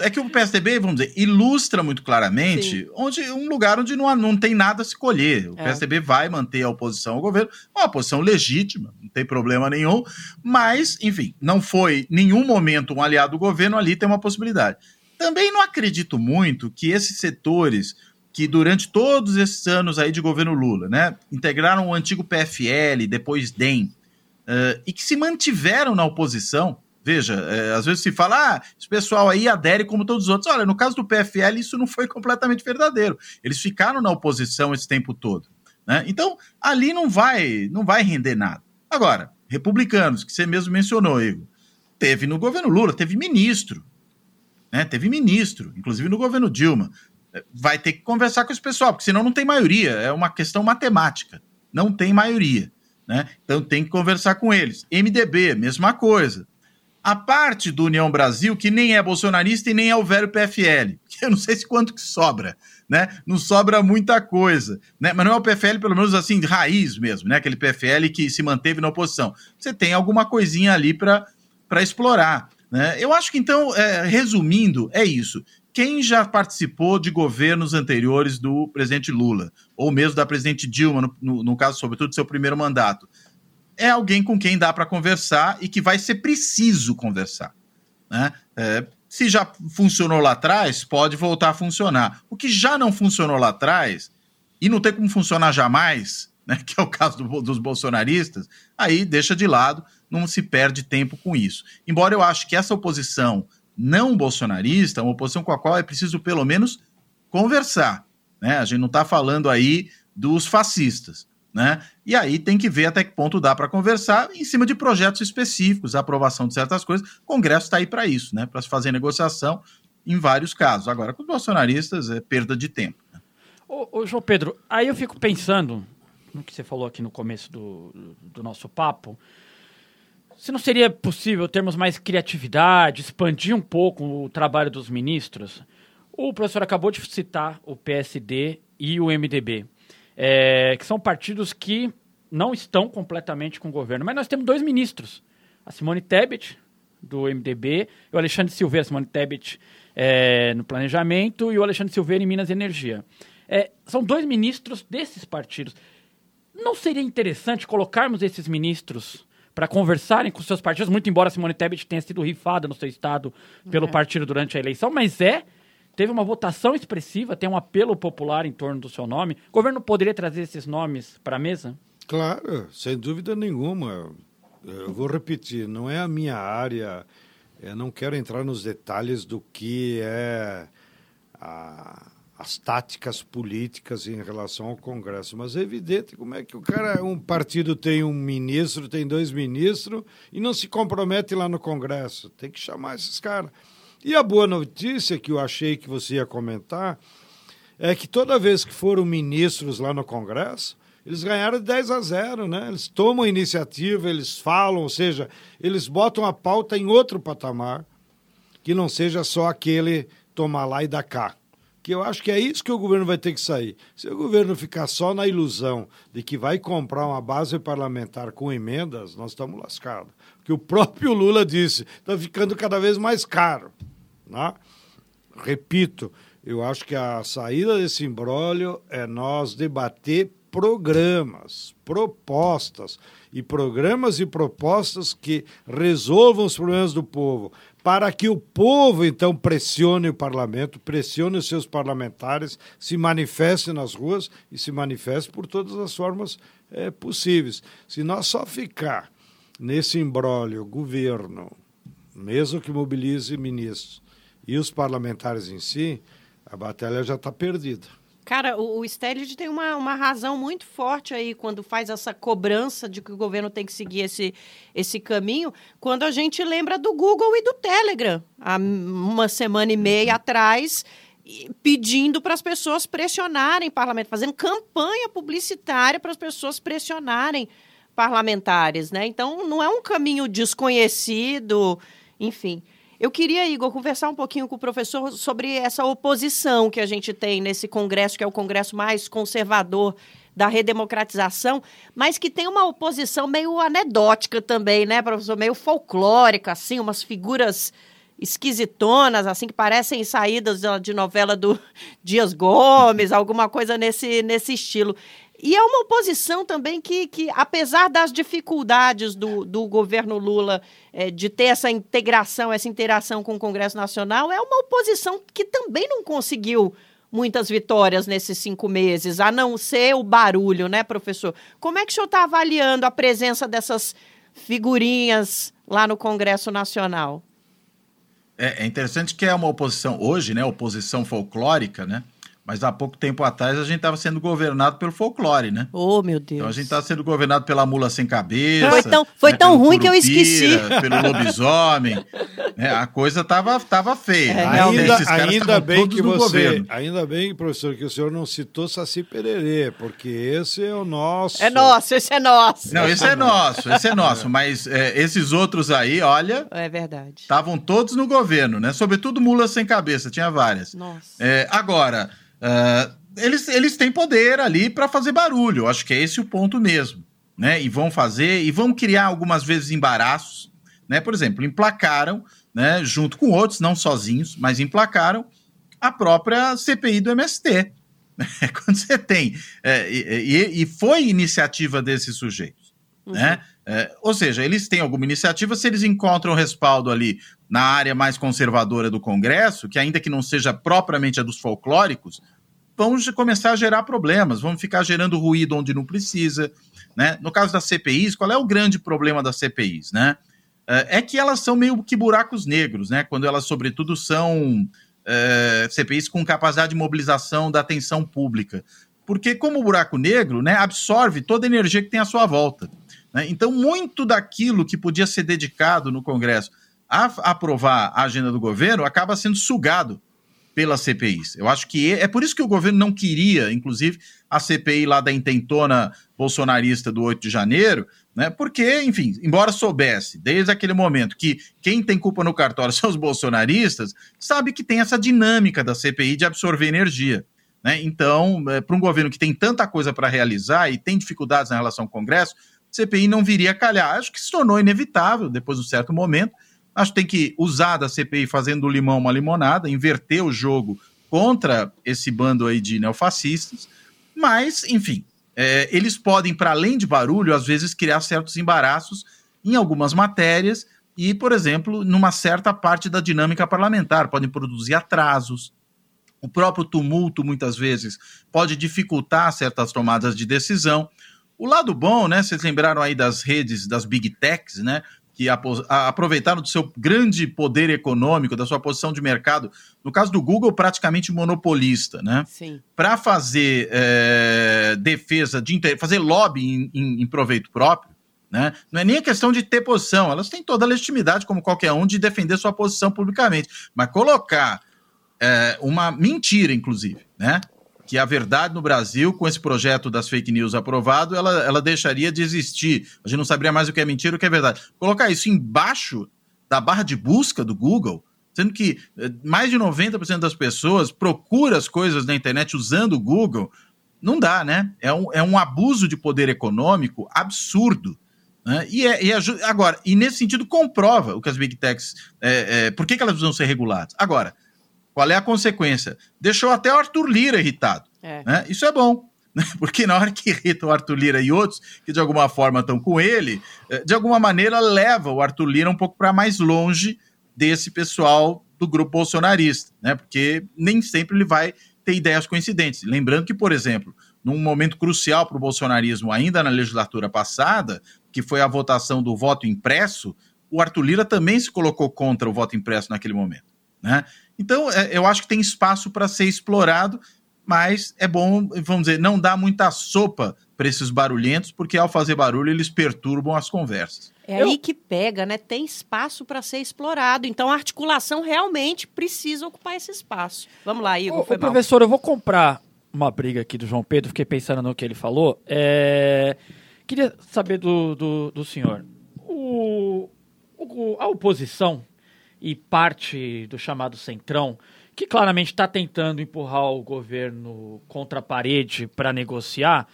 é que o PSDB, vamos dizer, ilustra muito claramente onde, um lugar onde não, não tem nada a se colher. O é. PSDB vai manter a oposição ao governo, uma posição legítima, não tem problema nenhum, mas, enfim, não foi nenhum momento um aliado do governo, ali tem uma possibilidade. Também não acredito muito que esses setores que durante todos esses anos aí de governo Lula, né, integraram o antigo PFL, depois DEM, uh, e que se mantiveram na oposição, veja, é, às vezes se fala, ah, esse pessoal aí adere como todos os outros. Olha, no caso do PFL, isso não foi completamente verdadeiro. Eles ficaram na oposição esse tempo todo. Né? Então, ali não vai, não vai render nada. Agora, republicanos, que você mesmo mencionou, Igor, teve no governo Lula, teve ministro, né? Teve ministro, inclusive no governo Dilma. É, vai ter que conversar com esse pessoal, porque senão não tem maioria. É uma questão matemática. Não tem maioria. Né? Então tem que conversar com eles. MDB, mesma coisa. A parte do União Brasil, que nem é bolsonarista e nem é o velho PFL. Eu não sei se quanto que sobra, né? Não sobra muita coisa, né? Mas não é o PFL, pelo menos assim, de raiz mesmo, né? Aquele PFL que se manteve na oposição. Você tem alguma coisinha ali para explorar. Né? Eu acho que, então, é, resumindo, é isso. Quem já participou de governos anteriores do presidente Lula, ou mesmo da presidente Dilma, no, no, no caso, sobretudo, do seu primeiro mandato, é alguém com quem dá para conversar e que vai ser preciso conversar. Né? É, se já funcionou lá atrás, pode voltar a funcionar. O que já não funcionou lá atrás, e não tem como funcionar jamais, né, que é o caso do, dos bolsonaristas, aí deixa de lado não se perde tempo com isso. Embora eu acho que essa oposição não bolsonarista é uma oposição com a qual é preciso pelo menos conversar. Né? A gente não está falando aí dos fascistas. Né? E aí tem que ver até que ponto dá para conversar em cima de projetos específicos, a aprovação de certas coisas. O Congresso está aí para isso, né? para se fazer negociação em vários casos. Agora, com os bolsonaristas, é perda de tempo. Né? Ô, ô, João Pedro, aí eu fico pensando no que você falou aqui no começo do, do nosso papo, se não seria possível termos mais criatividade, expandir um pouco o trabalho dos ministros? O professor acabou de citar o PSD e o MDB, é, que são partidos que não estão completamente com o governo. Mas nós temos dois ministros, a Simone Tebet, do MDB, e o Alexandre Silveira, Simone Tebet é, no planejamento, e o Alexandre Silveira em Minas e Energia. É, são dois ministros desses partidos. Não seria interessante colocarmos esses ministros para conversarem com seus partidos, muito embora Simone Tebet tenha sido rifada no seu estado pelo é. partido durante a eleição, mas é teve uma votação expressiva, tem um apelo popular em torno do seu nome. O governo poderia trazer esses nomes para a mesa? Claro, sem dúvida nenhuma. Eu vou repetir, não é a minha área, eu não quero entrar nos detalhes do que é a, as táticas políticas em relação ao Congresso. Mas é evidente como é que o cara, um partido tem um ministro, tem dois ministros e não se compromete lá no Congresso. Tem que chamar esses caras. E a boa notícia que eu achei que você ia comentar é que toda vez que foram ministros lá no Congresso, eles ganharam de 10 a 0, né? Eles tomam a iniciativa, eles falam, ou seja, eles botam a pauta em outro patamar, que não seja só aquele tomar lá e dar cá. Que eu acho que é isso que o governo vai ter que sair. Se o governo ficar só na ilusão de que vai comprar uma base parlamentar com emendas, nós estamos lascados. Que o próprio Lula disse, está ficando cada vez mais caro. Né? Repito, eu acho que a saída desse imbróglio é nós debater programas, propostas e programas e propostas que resolvam os problemas do povo, para que o povo então pressione o parlamento, pressione os seus parlamentares, se manifeste nas ruas e se manifeste por todas as formas é, possíveis. Se nós só ficar nesse imbróglio, governo, mesmo que mobilize ministros, e os parlamentares em si, a batalha já está perdida. Cara, o, o tem uma, uma razão muito forte aí quando faz essa cobrança de que o governo tem que seguir esse, esse caminho, quando a gente lembra do Google e do Telegram. Há uma semana e meia atrás, pedindo para as pessoas pressionarem parlamento, fazendo campanha publicitária para as pessoas pressionarem parlamentares, né? Então, não é um caminho desconhecido, enfim. Eu queria, Igor, conversar um pouquinho com o professor sobre essa oposição que a gente tem nesse congresso, que é o congresso mais conservador da redemocratização, mas que tem uma oposição meio anedótica também, né, professor? Meio folclórica, assim, umas figuras esquisitonas, assim, que parecem saídas de novela do Dias Gomes, alguma coisa nesse, nesse estilo. E é uma oposição também que, que apesar das dificuldades do, do governo Lula é, de ter essa integração, essa interação com o Congresso Nacional, é uma oposição que também não conseguiu muitas vitórias nesses cinco meses, a não ser o barulho, né, professor? Como é que o senhor está avaliando a presença dessas figurinhas lá no Congresso Nacional? É, é interessante que é uma oposição hoje, né, oposição folclórica, né? Mas há pouco tempo atrás a gente estava sendo governado pelo folclore, né? Oh, meu Deus. Então a gente estava sendo governado pela mula sem cabeça. Foi tão, foi né, tão ruim que eu esqueci. Pelo lobisomem. é, a coisa estava tava feia. É, ainda ainda bem que você. Governo. Ainda bem, professor, que o senhor não citou Saci Pererê, porque esse é o nosso. É nosso, esse é nosso. Não, esse é nosso, esse é nosso. Mas é, esses outros aí, olha. É verdade. Estavam todos no governo, né? Sobretudo mula sem cabeça, tinha várias. Nossa. É, agora. Uh, eles, eles têm poder ali para fazer barulho. Eu acho que é esse o ponto mesmo. Né? E vão fazer, e vão criar algumas vezes embaraços. Né? Por exemplo, emplacaram, né, junto com outros, não sozinhos, mas emplacaram a própria CPI do MST. Quando você tem. É, e, e, foi iniciativa desses sujeitos. Uhum. Né? É, ou seja, eles têm alguma iniciativa, se eles encontram respaldo ali na área mais conservadora do Congresso, que ainda que não seja propriamente a dos folclóricos, vão começar a gerar problemas, vão ficar gerando ruído onde não precisa. Né? No caso das CPIs, qual é o grande problema das CPIs? Né? É, é que elas são meio que buracos negros, né? quando elas, sobretudo, são é, CPIs com capacidade de mobilização da atenção pública. Porque, como o buraco negro, né, absorve toda a energia que tem à sua volta. Né? Então, muito daquilo que podia ser dedicado no Congresso a aprovar a agenda do governo acaba sendo sugado pelas CPIs. Eu acho que é, por isso que o governo não queria, inclusive, a CPI lá da intentona bolsonarista do 8 de janeiro, né? Porque, enfim, embora soubesse desde aquele momento que quem tem culpa no cartório são os bolsonaristas, sabe que tem essa dinâmica da CPI de absorver energia. Né? Então, é, para um governo que tem tanta coisa para realizar e tem dificuldades na relação com o Congresso, CPI não viria a calhar. Acho que se tornou inevitável depois de um certo momento. Acho que tem que usar da CPI fazendo do limão uma limonada, inverter o jogo contra esse bando aí de neofascistas. Mas, enfim, é, eles podem, para além de barulho, às vezes criar certos embaraços em algumas matérias e, por exemplo, numa certa parte da dinâmica parlamentar. Podem produzir atrasos. O próprio tumulto, muitas vezes, pode dificultar certas tomadas de decisão. O lado bom, né? Vocês lembraram aí das redes, das big techs, né? Que aproveitaram do seu grande poder econômico, da sua posição de mercado, no caso do Google, praticamente monopolista, né? Para fazer é, defesa, de fazer lobby em, em, em proveito próprio, né? Não é nem a questão de ter posição, elas têm toda a legitimidade, como qualquer um, de defender sua posição publicamente. Mas colocar é, uma mentira, inclusive, né? Que a verdade no Brasil, com esse projeto das fake news aprovado, ela, ela deixaria de existir. A gente não saberia mais o que é mentira e o que é verdade. Colocar isso embaixo da barra de busca do Google, sendo que eh, mais de 90% das pessoas procura as coisas na internet usando o Google, não dá, né? É um, é um abuso de poder econômico absurdo. Né? E, é, e agora, e nesse sentido comprova o que as big techs, é, por que, que elas precisam ser reguladas? Agora, qual é a consequência? Deixou até o Arthur Lira irritado. É. Né? Isso é bom. Porque na hora que irrita o Arthur Lira e outros que de alguma forma estão com ele, eh, de alguma maneira leva o Arthur Lira um pouco para mais longe desse pessoal do grupo bolsonarista, né? Porque nem sempre ele vai ter ideias coincidentes. Lembrando que, por exemplo, num momento crucial para o bolsonarismo, ainda na legislatura passada, que foi a votação do voto impresso, o Arthur Lira também se colocou contra o voto impresso naquele momento. Né? Então, é, eu acho que tem espaço para ser explorado mas é bom, vamos dizer, não dar muita sopa para esses barulhentos, porque ao fazer barulho eles perturbam as conversas. É Eu... aí que pega, né? Tem espaço para ser explorado. Então a articulação realmente precisa ocupar esse espaço. Vamos lá, Igor. Ô, ô professor, eu vou comprar uma briga aqui do João Pedro, fiquei pensando no que ele falou. É... Queria saber do, do, do senhor. O, o, a oposição e parte do chamado Centrão que claramente está tentando empurrar o governo contra a parede para negociar.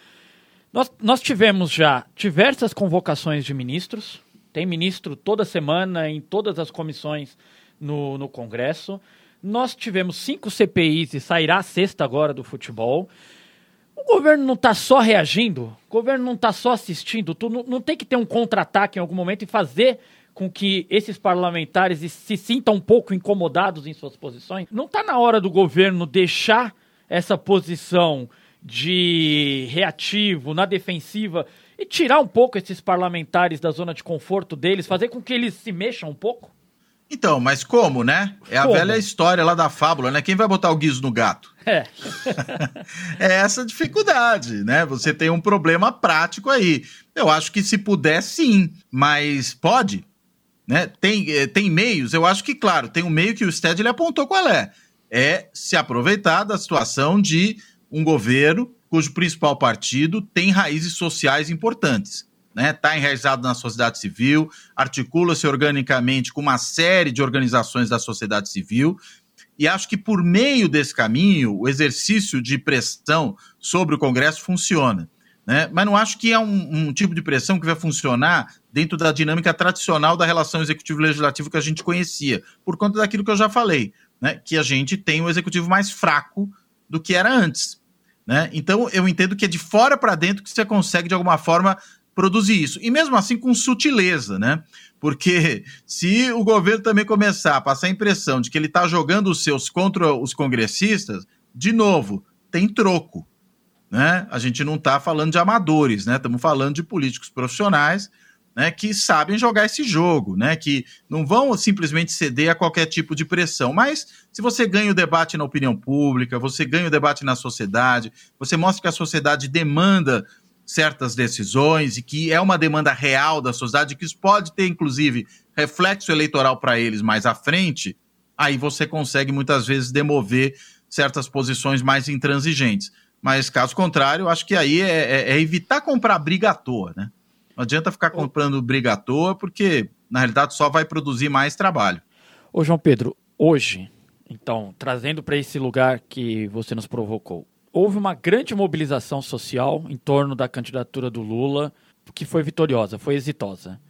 Nós, nós tivemos já diversas convocações de ministros, tem ministro toda semana em todas as comissões no, no Congresso. Nós tivemos cinco CPIs e sairá a sexta agora do futebol. O governo não está só reagindo, o governo não está só assistindo, tu não, não tem que ter um contra-ataque em algum momento e fazer com que esses parlamentares se sintam um pouco incomodados em suas posições? Não está na hora do governo deixar essa posição de reativo, na defensiva, e tirar um pouco esses parlamentares da zona de conforto deles, fazer com que eles se mexam um pouco? Então, mas como, né? É a como? velha história lá da fábula, né? Quem vai botar o guiso no gato? É. é essa dificuldade, né? Você tem um problema prático aí. Eu acho que se puder, sim, mas pode? Né? Tem, eh, tem meios, eu acho que, claro, tem um meio que o Sted ele apontou qual é. É se aproveitar da situação de um governo cujo principal partido tem raízes sociais importantes. Está né? Tá enraizado na sociedade civil, articula-se organicamente com uma série de organizações da sociedade civil, e acho que por meio desse caminho, o exercício de pressão sobre o Congresso funciona. Né? Mas não acho que é um, um, tipo de pressão que vai funcionar dentro da dinâmica tradicional da relação executivo-legislativo que a gente conhecia, por conta daquilo que eu já falei, né? que a gente tem um executivo mais fraco do que era antes. Né? Então, eu entendo que é de fora para dentro que você consegue, de alguma forma, produzir isso. E mesmo assim, com sutileza, né? Porque se o governo também começar a passar a impressão de que ele está jogando os seus contra os congressistas, de novo, tem troco né? A gente não está falando de amadores, né? Estamos falando de políticos profissionais, né? Que sabem jogar esse jogo, né? Que não vão simplesmente ceder a qualquer tipo de pressão. Mas se você ganha o debate na opinião pública, você ganha o debate na sociedade, você mostra que a sociedade demanda certas decisões e que é uma demanda real da sociedade, que isso pode ter, inclusive, reflexo eleitoral para eles mais à frente, aí você consegue muitas vezes demover certas posições mais intransigentes. Mas caso contrário, acho que aí é, é, é, evitar comprar briga à toa, né? Não adianta ficar comprando briga à toa, porque na realidade só vai produzir mais trabalho. Ô João Pedro, hoje, então, trazendo para esse lugar que você nos provocou, houve uma grande mobilização social em torno da candidatura do Lula, que foi vitoriosa, foi exitosa.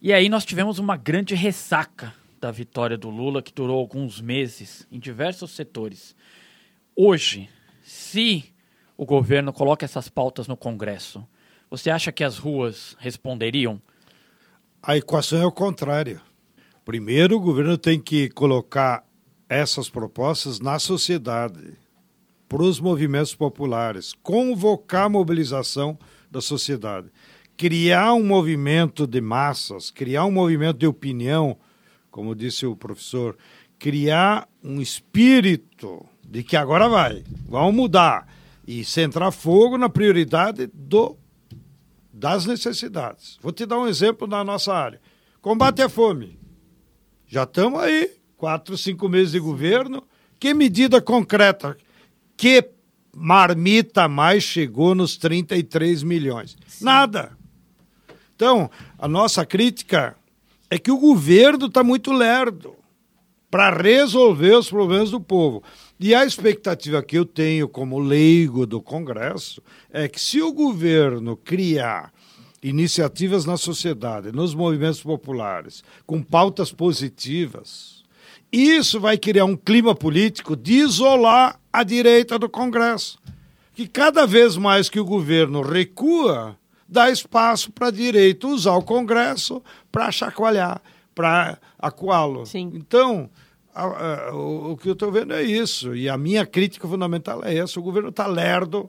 E aí nós tivemos uma grande ressaca da vitória do Lula, que durou alguns meses em diversos setores. Hoje, se o governo coloca essas pautas no Congresso, você acha que as ruas responderiam? A equação é o contrário. Primeiro, o governo tem que colocar essas propostas na sociedade, para os movimentos populares, convocar a mobilização da sociedade, criar um movimento de massas, criar um movimento de opinião, como disse o professor, criar um espírito de que agora vai, vamos mudar e centrar fogo na prioridade do, das necessidades. Vou te dar um exemplo na nossa área. Combate à fome. Já estamos aí, quatro, cinco meses de governo. Que medida concreta? Que marmita mais chegou nos 33 milhões? Sim. Nada. Então, a nossa crítica é que o governo está muito lerdo. para resolver os problemas do povo. E a expectativa que eu tenho como leigo do Congresso é que se o governo criar iniciativas na sociedade, nos movimentos populares, com pautas positivas, isso vai criar um clima político de isolar a direita do Congresso. Que cada vez mais que o governo recua, dá espaço para a direita usar o Congresso para chacoalhar, para acuá-lo. Então, o, que eu estou vendo é isso. E a minha crítica fundamental é essa. O governo está lerdo.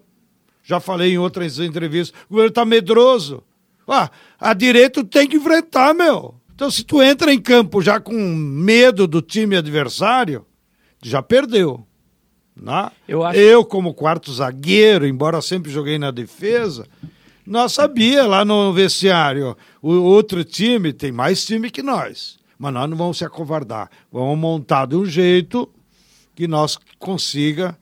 Já falei em outras entrevistas. O governo está medroso. Ah, a direita tem que enfrentar, meu. Então, se tu entra em campo já com medo do time adversário, já perdeu. Né? Eu, acho... eu, como quarto zagueiro, embora sempre joguei na defesa, nós sabia lá no vestiário, o outro time tem mais time que nós, mas nós não vamos se acovardar. Vamos montar de um jeito que nós consiga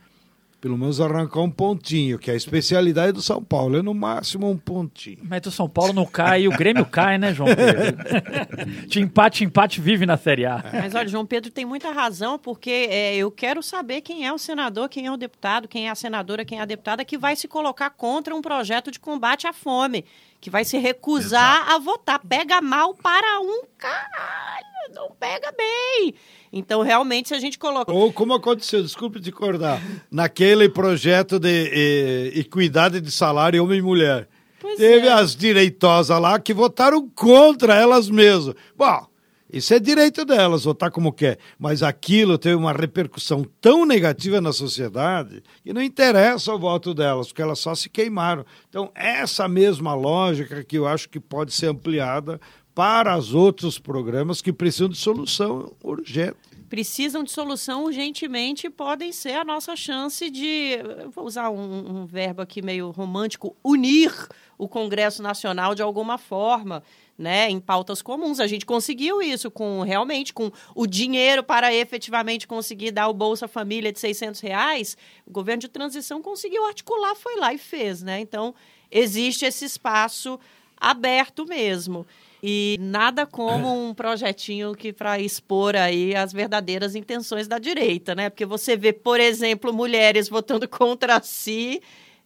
pelo menos arrancar um pontinho, que é a especialidade do São Paulo, é no máximo um pontinho. Mas o São Paulo não cai e o Grêmio cai, né, João Pedro? de empate, empate vive na Série A. Mas olha, João Pedro tem muita razão, porque é, eu quero saber quem é o senador, quem é o deputado, quem é a senadora, quem é a deputada que vai se colocar contra um projeto de combate à fome, que vai se recusar Exato. a votar. Pega mal para um caralho, não pega bem. Então, realmente, se a gente coloca. Ou como aconteceu, desculpe te acordar, naquele projeto de eh, equidade de salário homem e mulher. Pois Teve é. as direitosas lá que votaram contra elas mesmas. Bom, isso é direito delas, votar como quer. Mas aquilo teve uma repercussão tão negativa na sociedade que não interessa o voto delas, porque elas só se queimaram. Então, essa mesma lógica que eu acho que pode ser ampliada para os outros programas que precisam de solução urgente. Precisam de solução urgentemente podem ser a nossa chance de, vou usar um, um verbo aqui meio romântico, unir o Congresso Nacional de alguma forma. Né, em pautas comuns. A gente conseguiu isso com realmente com o dinheiro para efetivamente conseguir dar o Bolsa Família de 600 reais. O governo de transição conseguiu articular, foi lá e fez. Né? Então, existe esse espaço aberto mesmo. E nada como um projetinho que para expor aí as verdadeiras intenções da direita, né? Porque você vê, por exemplo, mulheres votando contra si,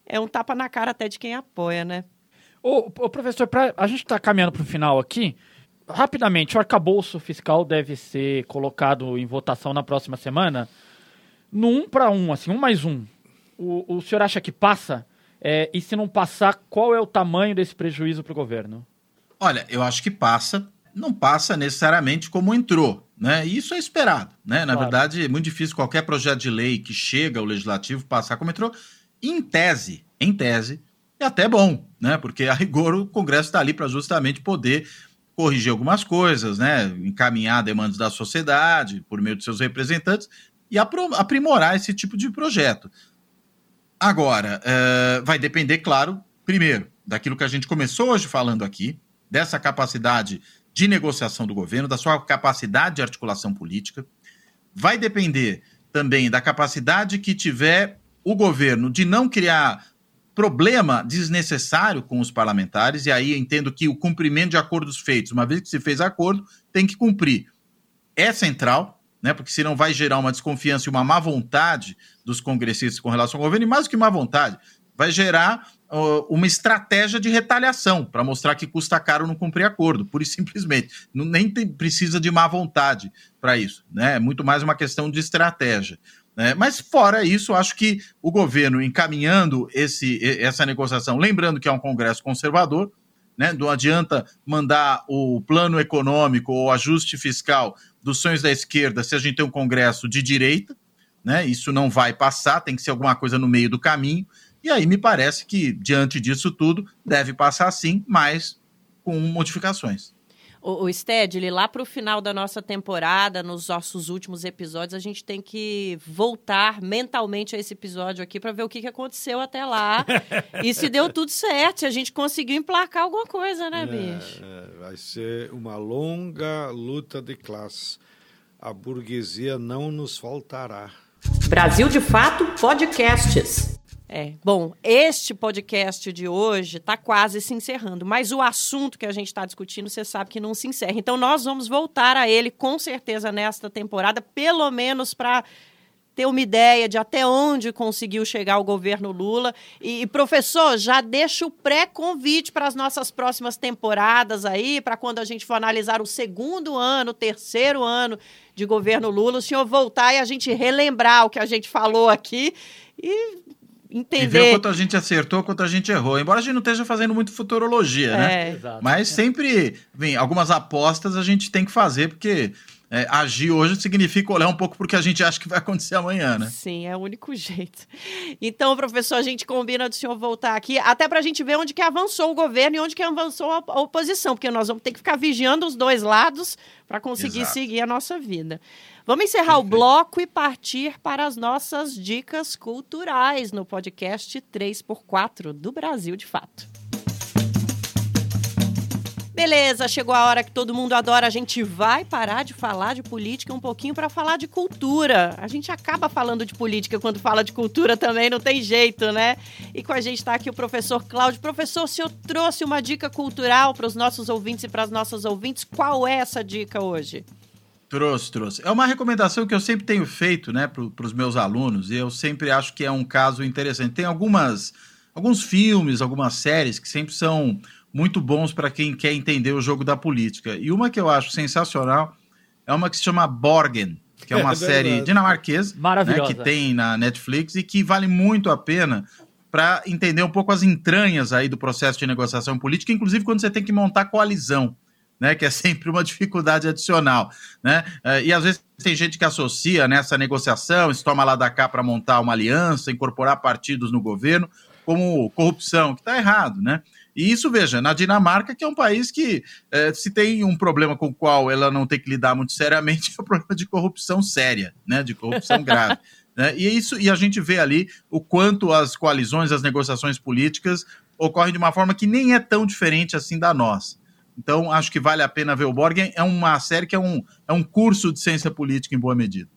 é um tapa na cara até de quem apoia, né? Ô, ô professor, pra, a gente está caminhando para o final aqui. Rapidamente, o arcabouço fiscal deve ser colocado em votação na próxima semana. No um para um, assim, um mais um. O, o senhor acha que passa? É, e se não passar, qual é o tamanho desse prejuízo para o governo? Olha, eu acho que passa, não passa necessariamente como entrou, né? E isso é esperado, né? Na claro. verdade, é muito difícil qualquer projeto de lei que chega ao legislativo passar como entrou. Em tese, em tese, é até bom, né? Porque a rigor o Congresso está ali para justamente poder corrigir algumas coisas, né? Encaminhar demandas da sociedade por meio de seus representantes e aprimorar esse tipo de projeto. Agora, uh, vai depender, claro, primeiro, daquilo que a gente começou hoje falando aqui, dessa capacidade de negociação do governo, da sua capacidade de articulação política. Vai depender também da capacidade que tiver o governo de não criar problema desnecessário com os parlamentares, e aí entendo que o cumprimento de acordos feitos, uma vez que se fez acordo, tem que cumprir. É central, né, porque senão vai gerar uma desconfiança e uma má vontade dos congressistas com relação ao governo, e mais do que má vontade, vai gerar uh, uma estratégia de retaliação para mostrar que custa caro não cumprir acordo, pura e simplesmente. Não, nem tem, precisa de má vontade para isso, né? É muito mais uma questão de estratégia. Né? Mas fora isso, acho que o governo encaminhando esse, essa negociação, lembrando que é um Congresso conservador, né? Não adianta mandar o plano econômico ou ajuste fiscal dos sonhos da esquerda se a gente tem um Congresso de direita, né? Isso não vai passar, tem que ser alguma coisa no meio do caminho. E aí me parece que, diante disso tudo, deve passar sim, mas com modificações. O, o Stedley, lá para o final da nossa temporada, nos nossos últimos episódios, a gente tem que voltar mentalmente a esse episódio aqui para ver o que, que aconteceu até lá e se deu tudo certo, se a gente conseguiu emplacar alguma coisa, né, é, bicho? É, vai ser uma longa luta de classe. A burguesia não nos faltará. Brasil de Fato Podcasts. É, bom, este podcast de hoje está quase se encerrando, mas o assunto que a gente está discutindo, você sabe que não se encerra. Então, nós vamos voltar a ele com certeza nesta temporada, pelo menos para ter uma ideia de até onde conseguiu chegar o governo Lula. E, professor, já deixa o pré-convite para as nossas próximas temporadas aí, para quando a gente for analisar o segundo ano, o terceiro ano de governo Lula, o senhor voltar e a gente relembrar o que a gente falou aqui e entender. E ver quanto a gente acertou, quanto a gente errou. Embora a gente não esteja fazendo muito futurologia, é. né? Exato. Mas sempre, vem, algumas apostas a gente tem que fazer, porque é, agir hoje significa olhar um pouco porque a gente acha que vai acontecer amanhã, né? Sim, é o único jeito. Então, professor, a gente combina do senhor voltar aqui, até para a gente ver onde que avançou o governo e onde que avançou a oposição, porque nós vamos ter que ficar vigiando os dois lados para conseguir Exato. seguir a nossa vida. Vamos encerrar Perfeito. o bloco e partir para as nossas dicas culturais no podcast 3x4 do Brasil de Fato. Beleza, chegou a hora que todo mundo adora. A gente vai parar de falar de política um pouquinho para falar de cultura. A gente acaba falando de política quando fala de cultura também, não tem jeito, né? E com a gente está aqui o professor Cláudio. Professor, o senhor trouxe uma dica cultural para os nossos ouvintes e para as nossas ouvintes. Qual é essa dica hoje? Trouxe, trouxe. É uma recomendação que eu sempre tenho feito, né, para os meus alunos, e eu sempre acho que é um caso interessante. Tem algumas, alguns filmes, algumas séries que sempre são muito bons para quem quer entender o jogo da política. E uma que eu acho sensacional é uma que se chama Borgen, que é uma é série dinamarquesa né, que tem na Netflix e que vale muito a pena para entender um pouco as entranhas aí do processo de negociação política, inclusive quando você tem que montar coalizão. Né, que é sempre uma dificuldade adicional. Né? Eh, e às vezes tem gente que associa nessa negociação, se toma lá da cá para montar uma aliança, incorporar partidos no governo, como corrupção, que está errado. Né? E isso, veja, na Dinamarca, que é um país que, é, se tem um problema com o qual ela não tem que lidar muito seriamente, é o problema de corrupção séria, né? De corrupção grave. Né? E, isso, e a gente vê ali o quanto as coalizões, as negociações políticas ocorrem de uma forma que nem é tão diferente assim da nossa. Então, acho que vale a pena ver o Borgen. É uma série que é um, é um curso de ciência política em boa medida.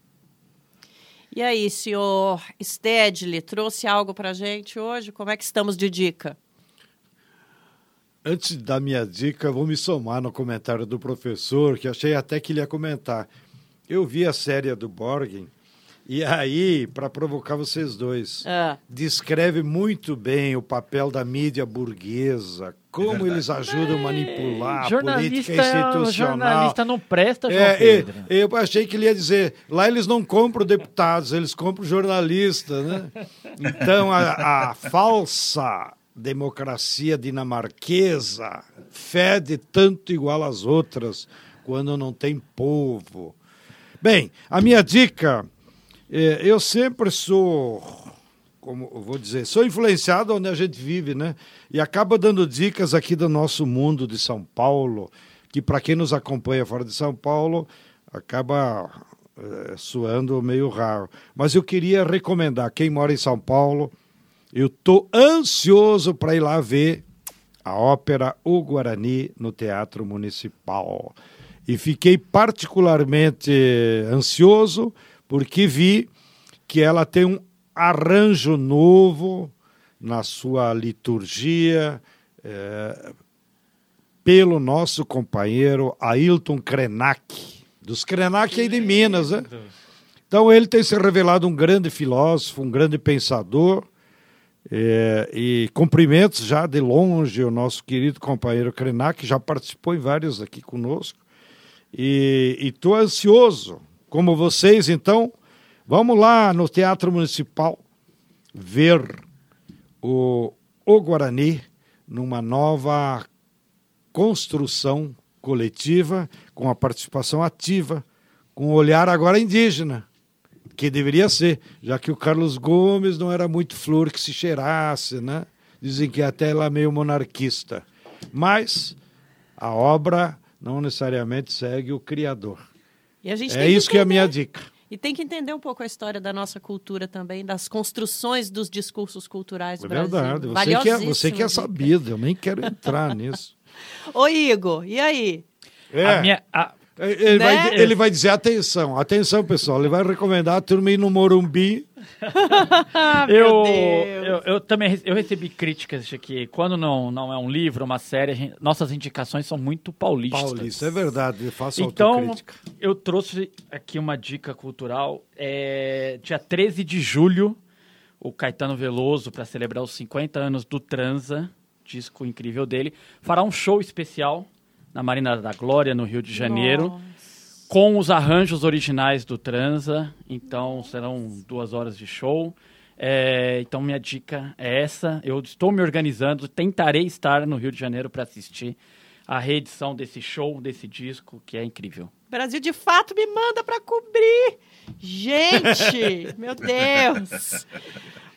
E aí, senhor Stedley, trouxe algo para gente hoje? Como é que estamos de dica? Antes da minha dica, vou me somar no comentário do professor, que achei até que ele ia comentar. Eu vi a série do Borgen, e aí, para provocar vocês dois, ah. descreve muito bem o papel da mídia burguesa, como é eles ajudam a manipular a política institucional. Jornalista não presta, João é, Pedro. Eu, eu achei que ele ia dizer, lá eles não compram deputados, eles compram jornalista, né? Então, a, a falsa democracia dinamarquesa fede tanto igual às outras quando não tem povo. Bem, a minha dica, é, eu sempre sou, como vou dizer, sou influenciado onde a gente vive, né? E acaba dando dicas aqui do nosso mundo de São Paulo, que para quem nos acompanha fora de São Paulo, acaba é, soando meio raro. Mas eu queria recomendar quem mora em São Paulo, eu tô ansioso para ir lá ver a ópera O Guarani no Teatro Municipal. E fiquei particularmente ansioso porque vi que ela tem um arranjo novo na sua liturgia é, pelo nosso companheiro Ailton Krenak, dos Krenak aí de Minas, né? Então ele tem se revelado um grande filósofo, um grande pensador, é, e cumprimentos já de longe o nosso querido companheiro Krenak, que já participou em vários aqui conosco. E estou ansioso, como vocês, então, vamos lá no Teatro Municipal ver o, o Guarani numa nova construção coletiva, com a participação ativa, com o olhar agora indígena que deveria ser, já que o Carlos Gomes não era muito flor que se cheirasse, né? Dizem que até ela é meio monarquista. Mas a obra não necessariamente segue o criador. é isso que, que é a minha dica. E tem que entender um pouco a história da nossa cultura também, das construções dos discursos culturais do é Brasil. Verdade, você que, é, você que é sabido, eu nem quero entrar nisso. Ô Igor, e aí? É. A minha, a, Ele, Né? vai, ele vai dizer, atenção, atenção, pessoal. Ele vai recomendar a turma ir no Morumbi. Ah, eu, eu, eu também eu recebi críticas de que quando não, não é um livro, uma série, a gente- nossas indicações são muito paulistas. Paulista, é verdade, faça Então, autocrítica. eu trouxe aqui uma dica cultural. É, dia 13 de julho, o Caetano Veloso, para celebrar os 50 anos do Transa, disco incrível dele, fará um show especial na Marina da Glória, no Rio de Janeiro, com os arranjos originais do Transa. Então, serão duas horas de show. É, então, minha dica é essa. Eu estou me organizando, tentarei estar no Rio de Janeiro para assistir a reedição desse show, desse disco, que é incrível. Brasil de fato me manda pra cobrir. Gente, meu Deus.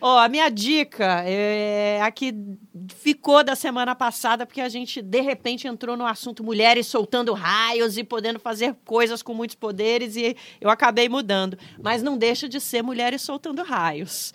Ó, a minha dica é a que ficou da semana passada, porque a gente de repente entrou no assunto mulheres soltando raios e podendo fazer coisas com muitos poderes e eu acabei mudando. Mas não deixa de ser mulheres soltando raios.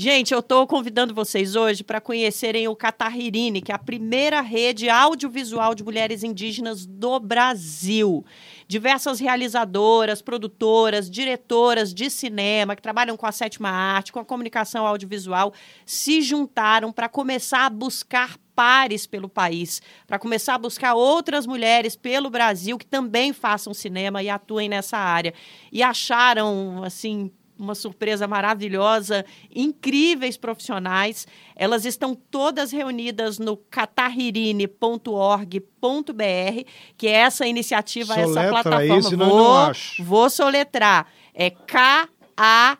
Gente, eu estou convidando vocês hoje para conhecerem o Catarririne, que é a primeira rede audiovisual de mulheres indígenas do Brasil. Diversas realizadoras, produtoras, diretoras de cinema que trabalham com a sétima arte, com a comunicação audiovisual, se juntaram para começar a buscar pares pelo país, para começar a buscar outras mulheres pelo Brasil que também façam cinema e atuem nessa área. E acharam, assim, uma surpresa maravilhosa, incríveis profissionais. Elas estão todas reunidas no catarririne.org.br, que é essa iniciativa, essa Soletra aí, plataforma. senão eu vou, não acho. vou soletrar. É K-A-T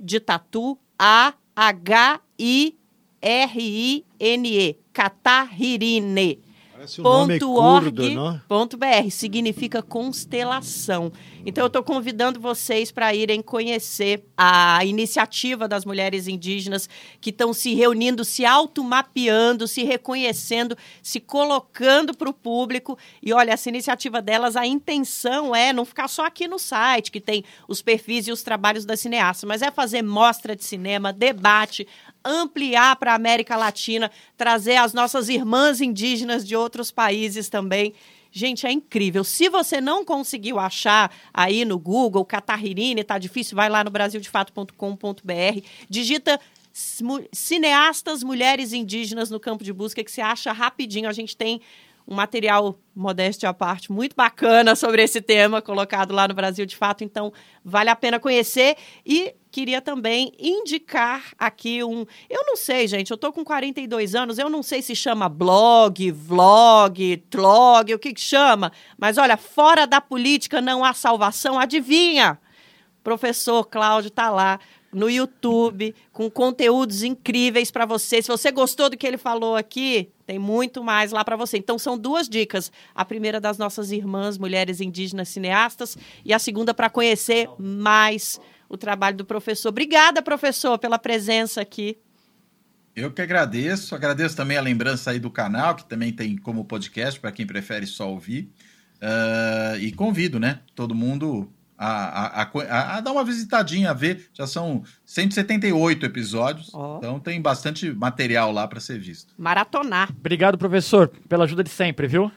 de tatu, A-H-I-R-I-N-E. Catarririne Parece um nome curdo, não? ponto .br significa constelação. Então eu estou convidando vocês para irem conhecer a iniciativa das mulheres indígenas que estão se reunindo, se automapeando, se reconhecendo, se colocando para o público. E olha, essa iniciativa delas, a intenção é não ficar só aqui no site, que tem os perfis e os trabalhos das cineastas, mas é fazer mostra de cinema, debate, ampliar para a América Latina, trazer as nossas irmãs indígenas de outros países também. Gente, é incrível. Se você não conseguiu achar aí no Google, Catarririne, tá difícil, vai lá no brasildefato.com.br, digita cineastas mulheres indígenas no campo de busca que você acha rapidinho. A gente tem um material, modéstia à parte, muito bacana sobre esse tema, colocado lá no Brasil de Fato, então vale a pena conhecer. E queria também indicar aqui um. Eu não sei, gente, eu tô com 42 anos, eu não sei se chama blog, vlog, tlog, o que, que chama, mas olha, fora da política não há salvação, adivinha? Professor Cláudio tá lá no YouTube com conteúdos incríveis para você. Se você gostou do que ele falou aqui, tem muito mais lá para você. Então são duas dicas. A primeira das nossas irmãs mulheres indígenas cineastas e a segunda para conhecer mais o trabalho do professor. Obrigada, professor, pela presença aqui. Eu que agradeço. Agradeço também a lembrança aí do canal, que também tem como podcast, para quem prefere só ouvir. Ah, e convido, né? Todo mundo a, a, a, a- dar uma visitadinha, a ver. Já são 178 episódios, Ó. então tem bastante material lá para ser visto. Maratonar. Obrigado, professor, pela ajuda de sempre, viu?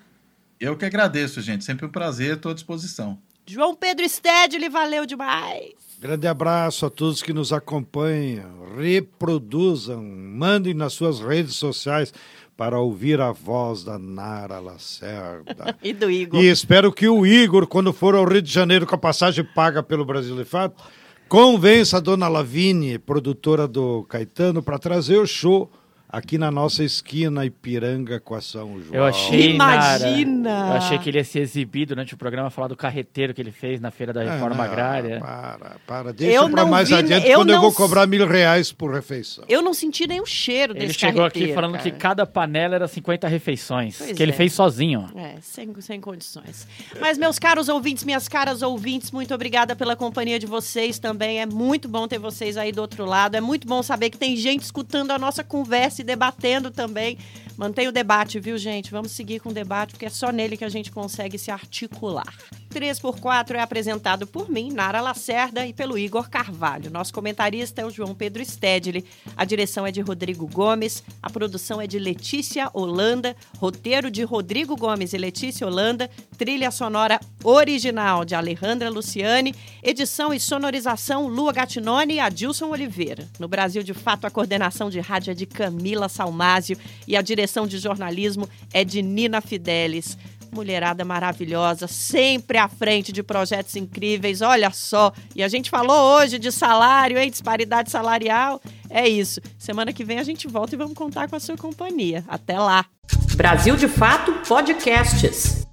Eu que agradeço, gente. Sempre um prazer, estou à disposição. João Pedro Stedley, valeu demais. Grande abraço a todos que nos acompanham. Reproduzam, mandem nas suas redes sociais para ouvir a voz da Nara Lacerda. E do Igor. E espero que o Igor, quando for ao Rio de Janeiro com a passagem paga pelo Brasil de Fato, convença a dona Lavigne, produtora do Caetano, para trazer o show aqui na nossa esquina Ipiranga com a São João. Eu achei, Imagina! Nara, eu achei que ele ia se exibir durante o programa, falar do carreteiro que ele fez na Feira da Ah, Reforma não, Agrária. Para, para. Deixa Eu para não mais vi, adiante, eu quando eu não vou s- cobrar mil reais por refeição. Eu não senti nenhum cheiro Ele desse chegou aqui carreteiro, falando cara. que cada panela era 50 refeições, Pois que ele é. fez sozinho. É, sem, sem condições. Mas, meus caros ouvintes, minhas caras ouvintes, muito obrigada pela companhia de vocês também. É muito bom ter vocês aí do outro lado. É muito bom saber que tem gente escutando a nossa conversa e debatendo também. Mantenha o debate, viu, gente? Vamos seguir com o debate, porque é só nele que a gente consegue se articular. 3x4 é apresentado por mim, Nara Lacerda, e pelo Igor Carvalho. Nosso comentarista é o João Pedro Stedley. A direção é de Rodrigo Gomes, a produção é de Letícia Holanda, roteiro de Rodrigo Gomes e Letícia Holanda, trilha sonora original de Alejandra Luciane, edição e sonorização Lua Gatinone e Adilson Oliveira. No Brasil, de fato, a coordenação de rádio é de Camila Salmásio e a direção de jornalismo é de Nina Fidelis mulherada maravilhosa, sempre à frente de projetos incríveis, olha só. E a gente falou hoje de salário, hein? Disparidade salarial. É isso. Semana que vem a gente volta e vamos contar com a sua companhia. Até lá. Brasil de Fato Podcasts.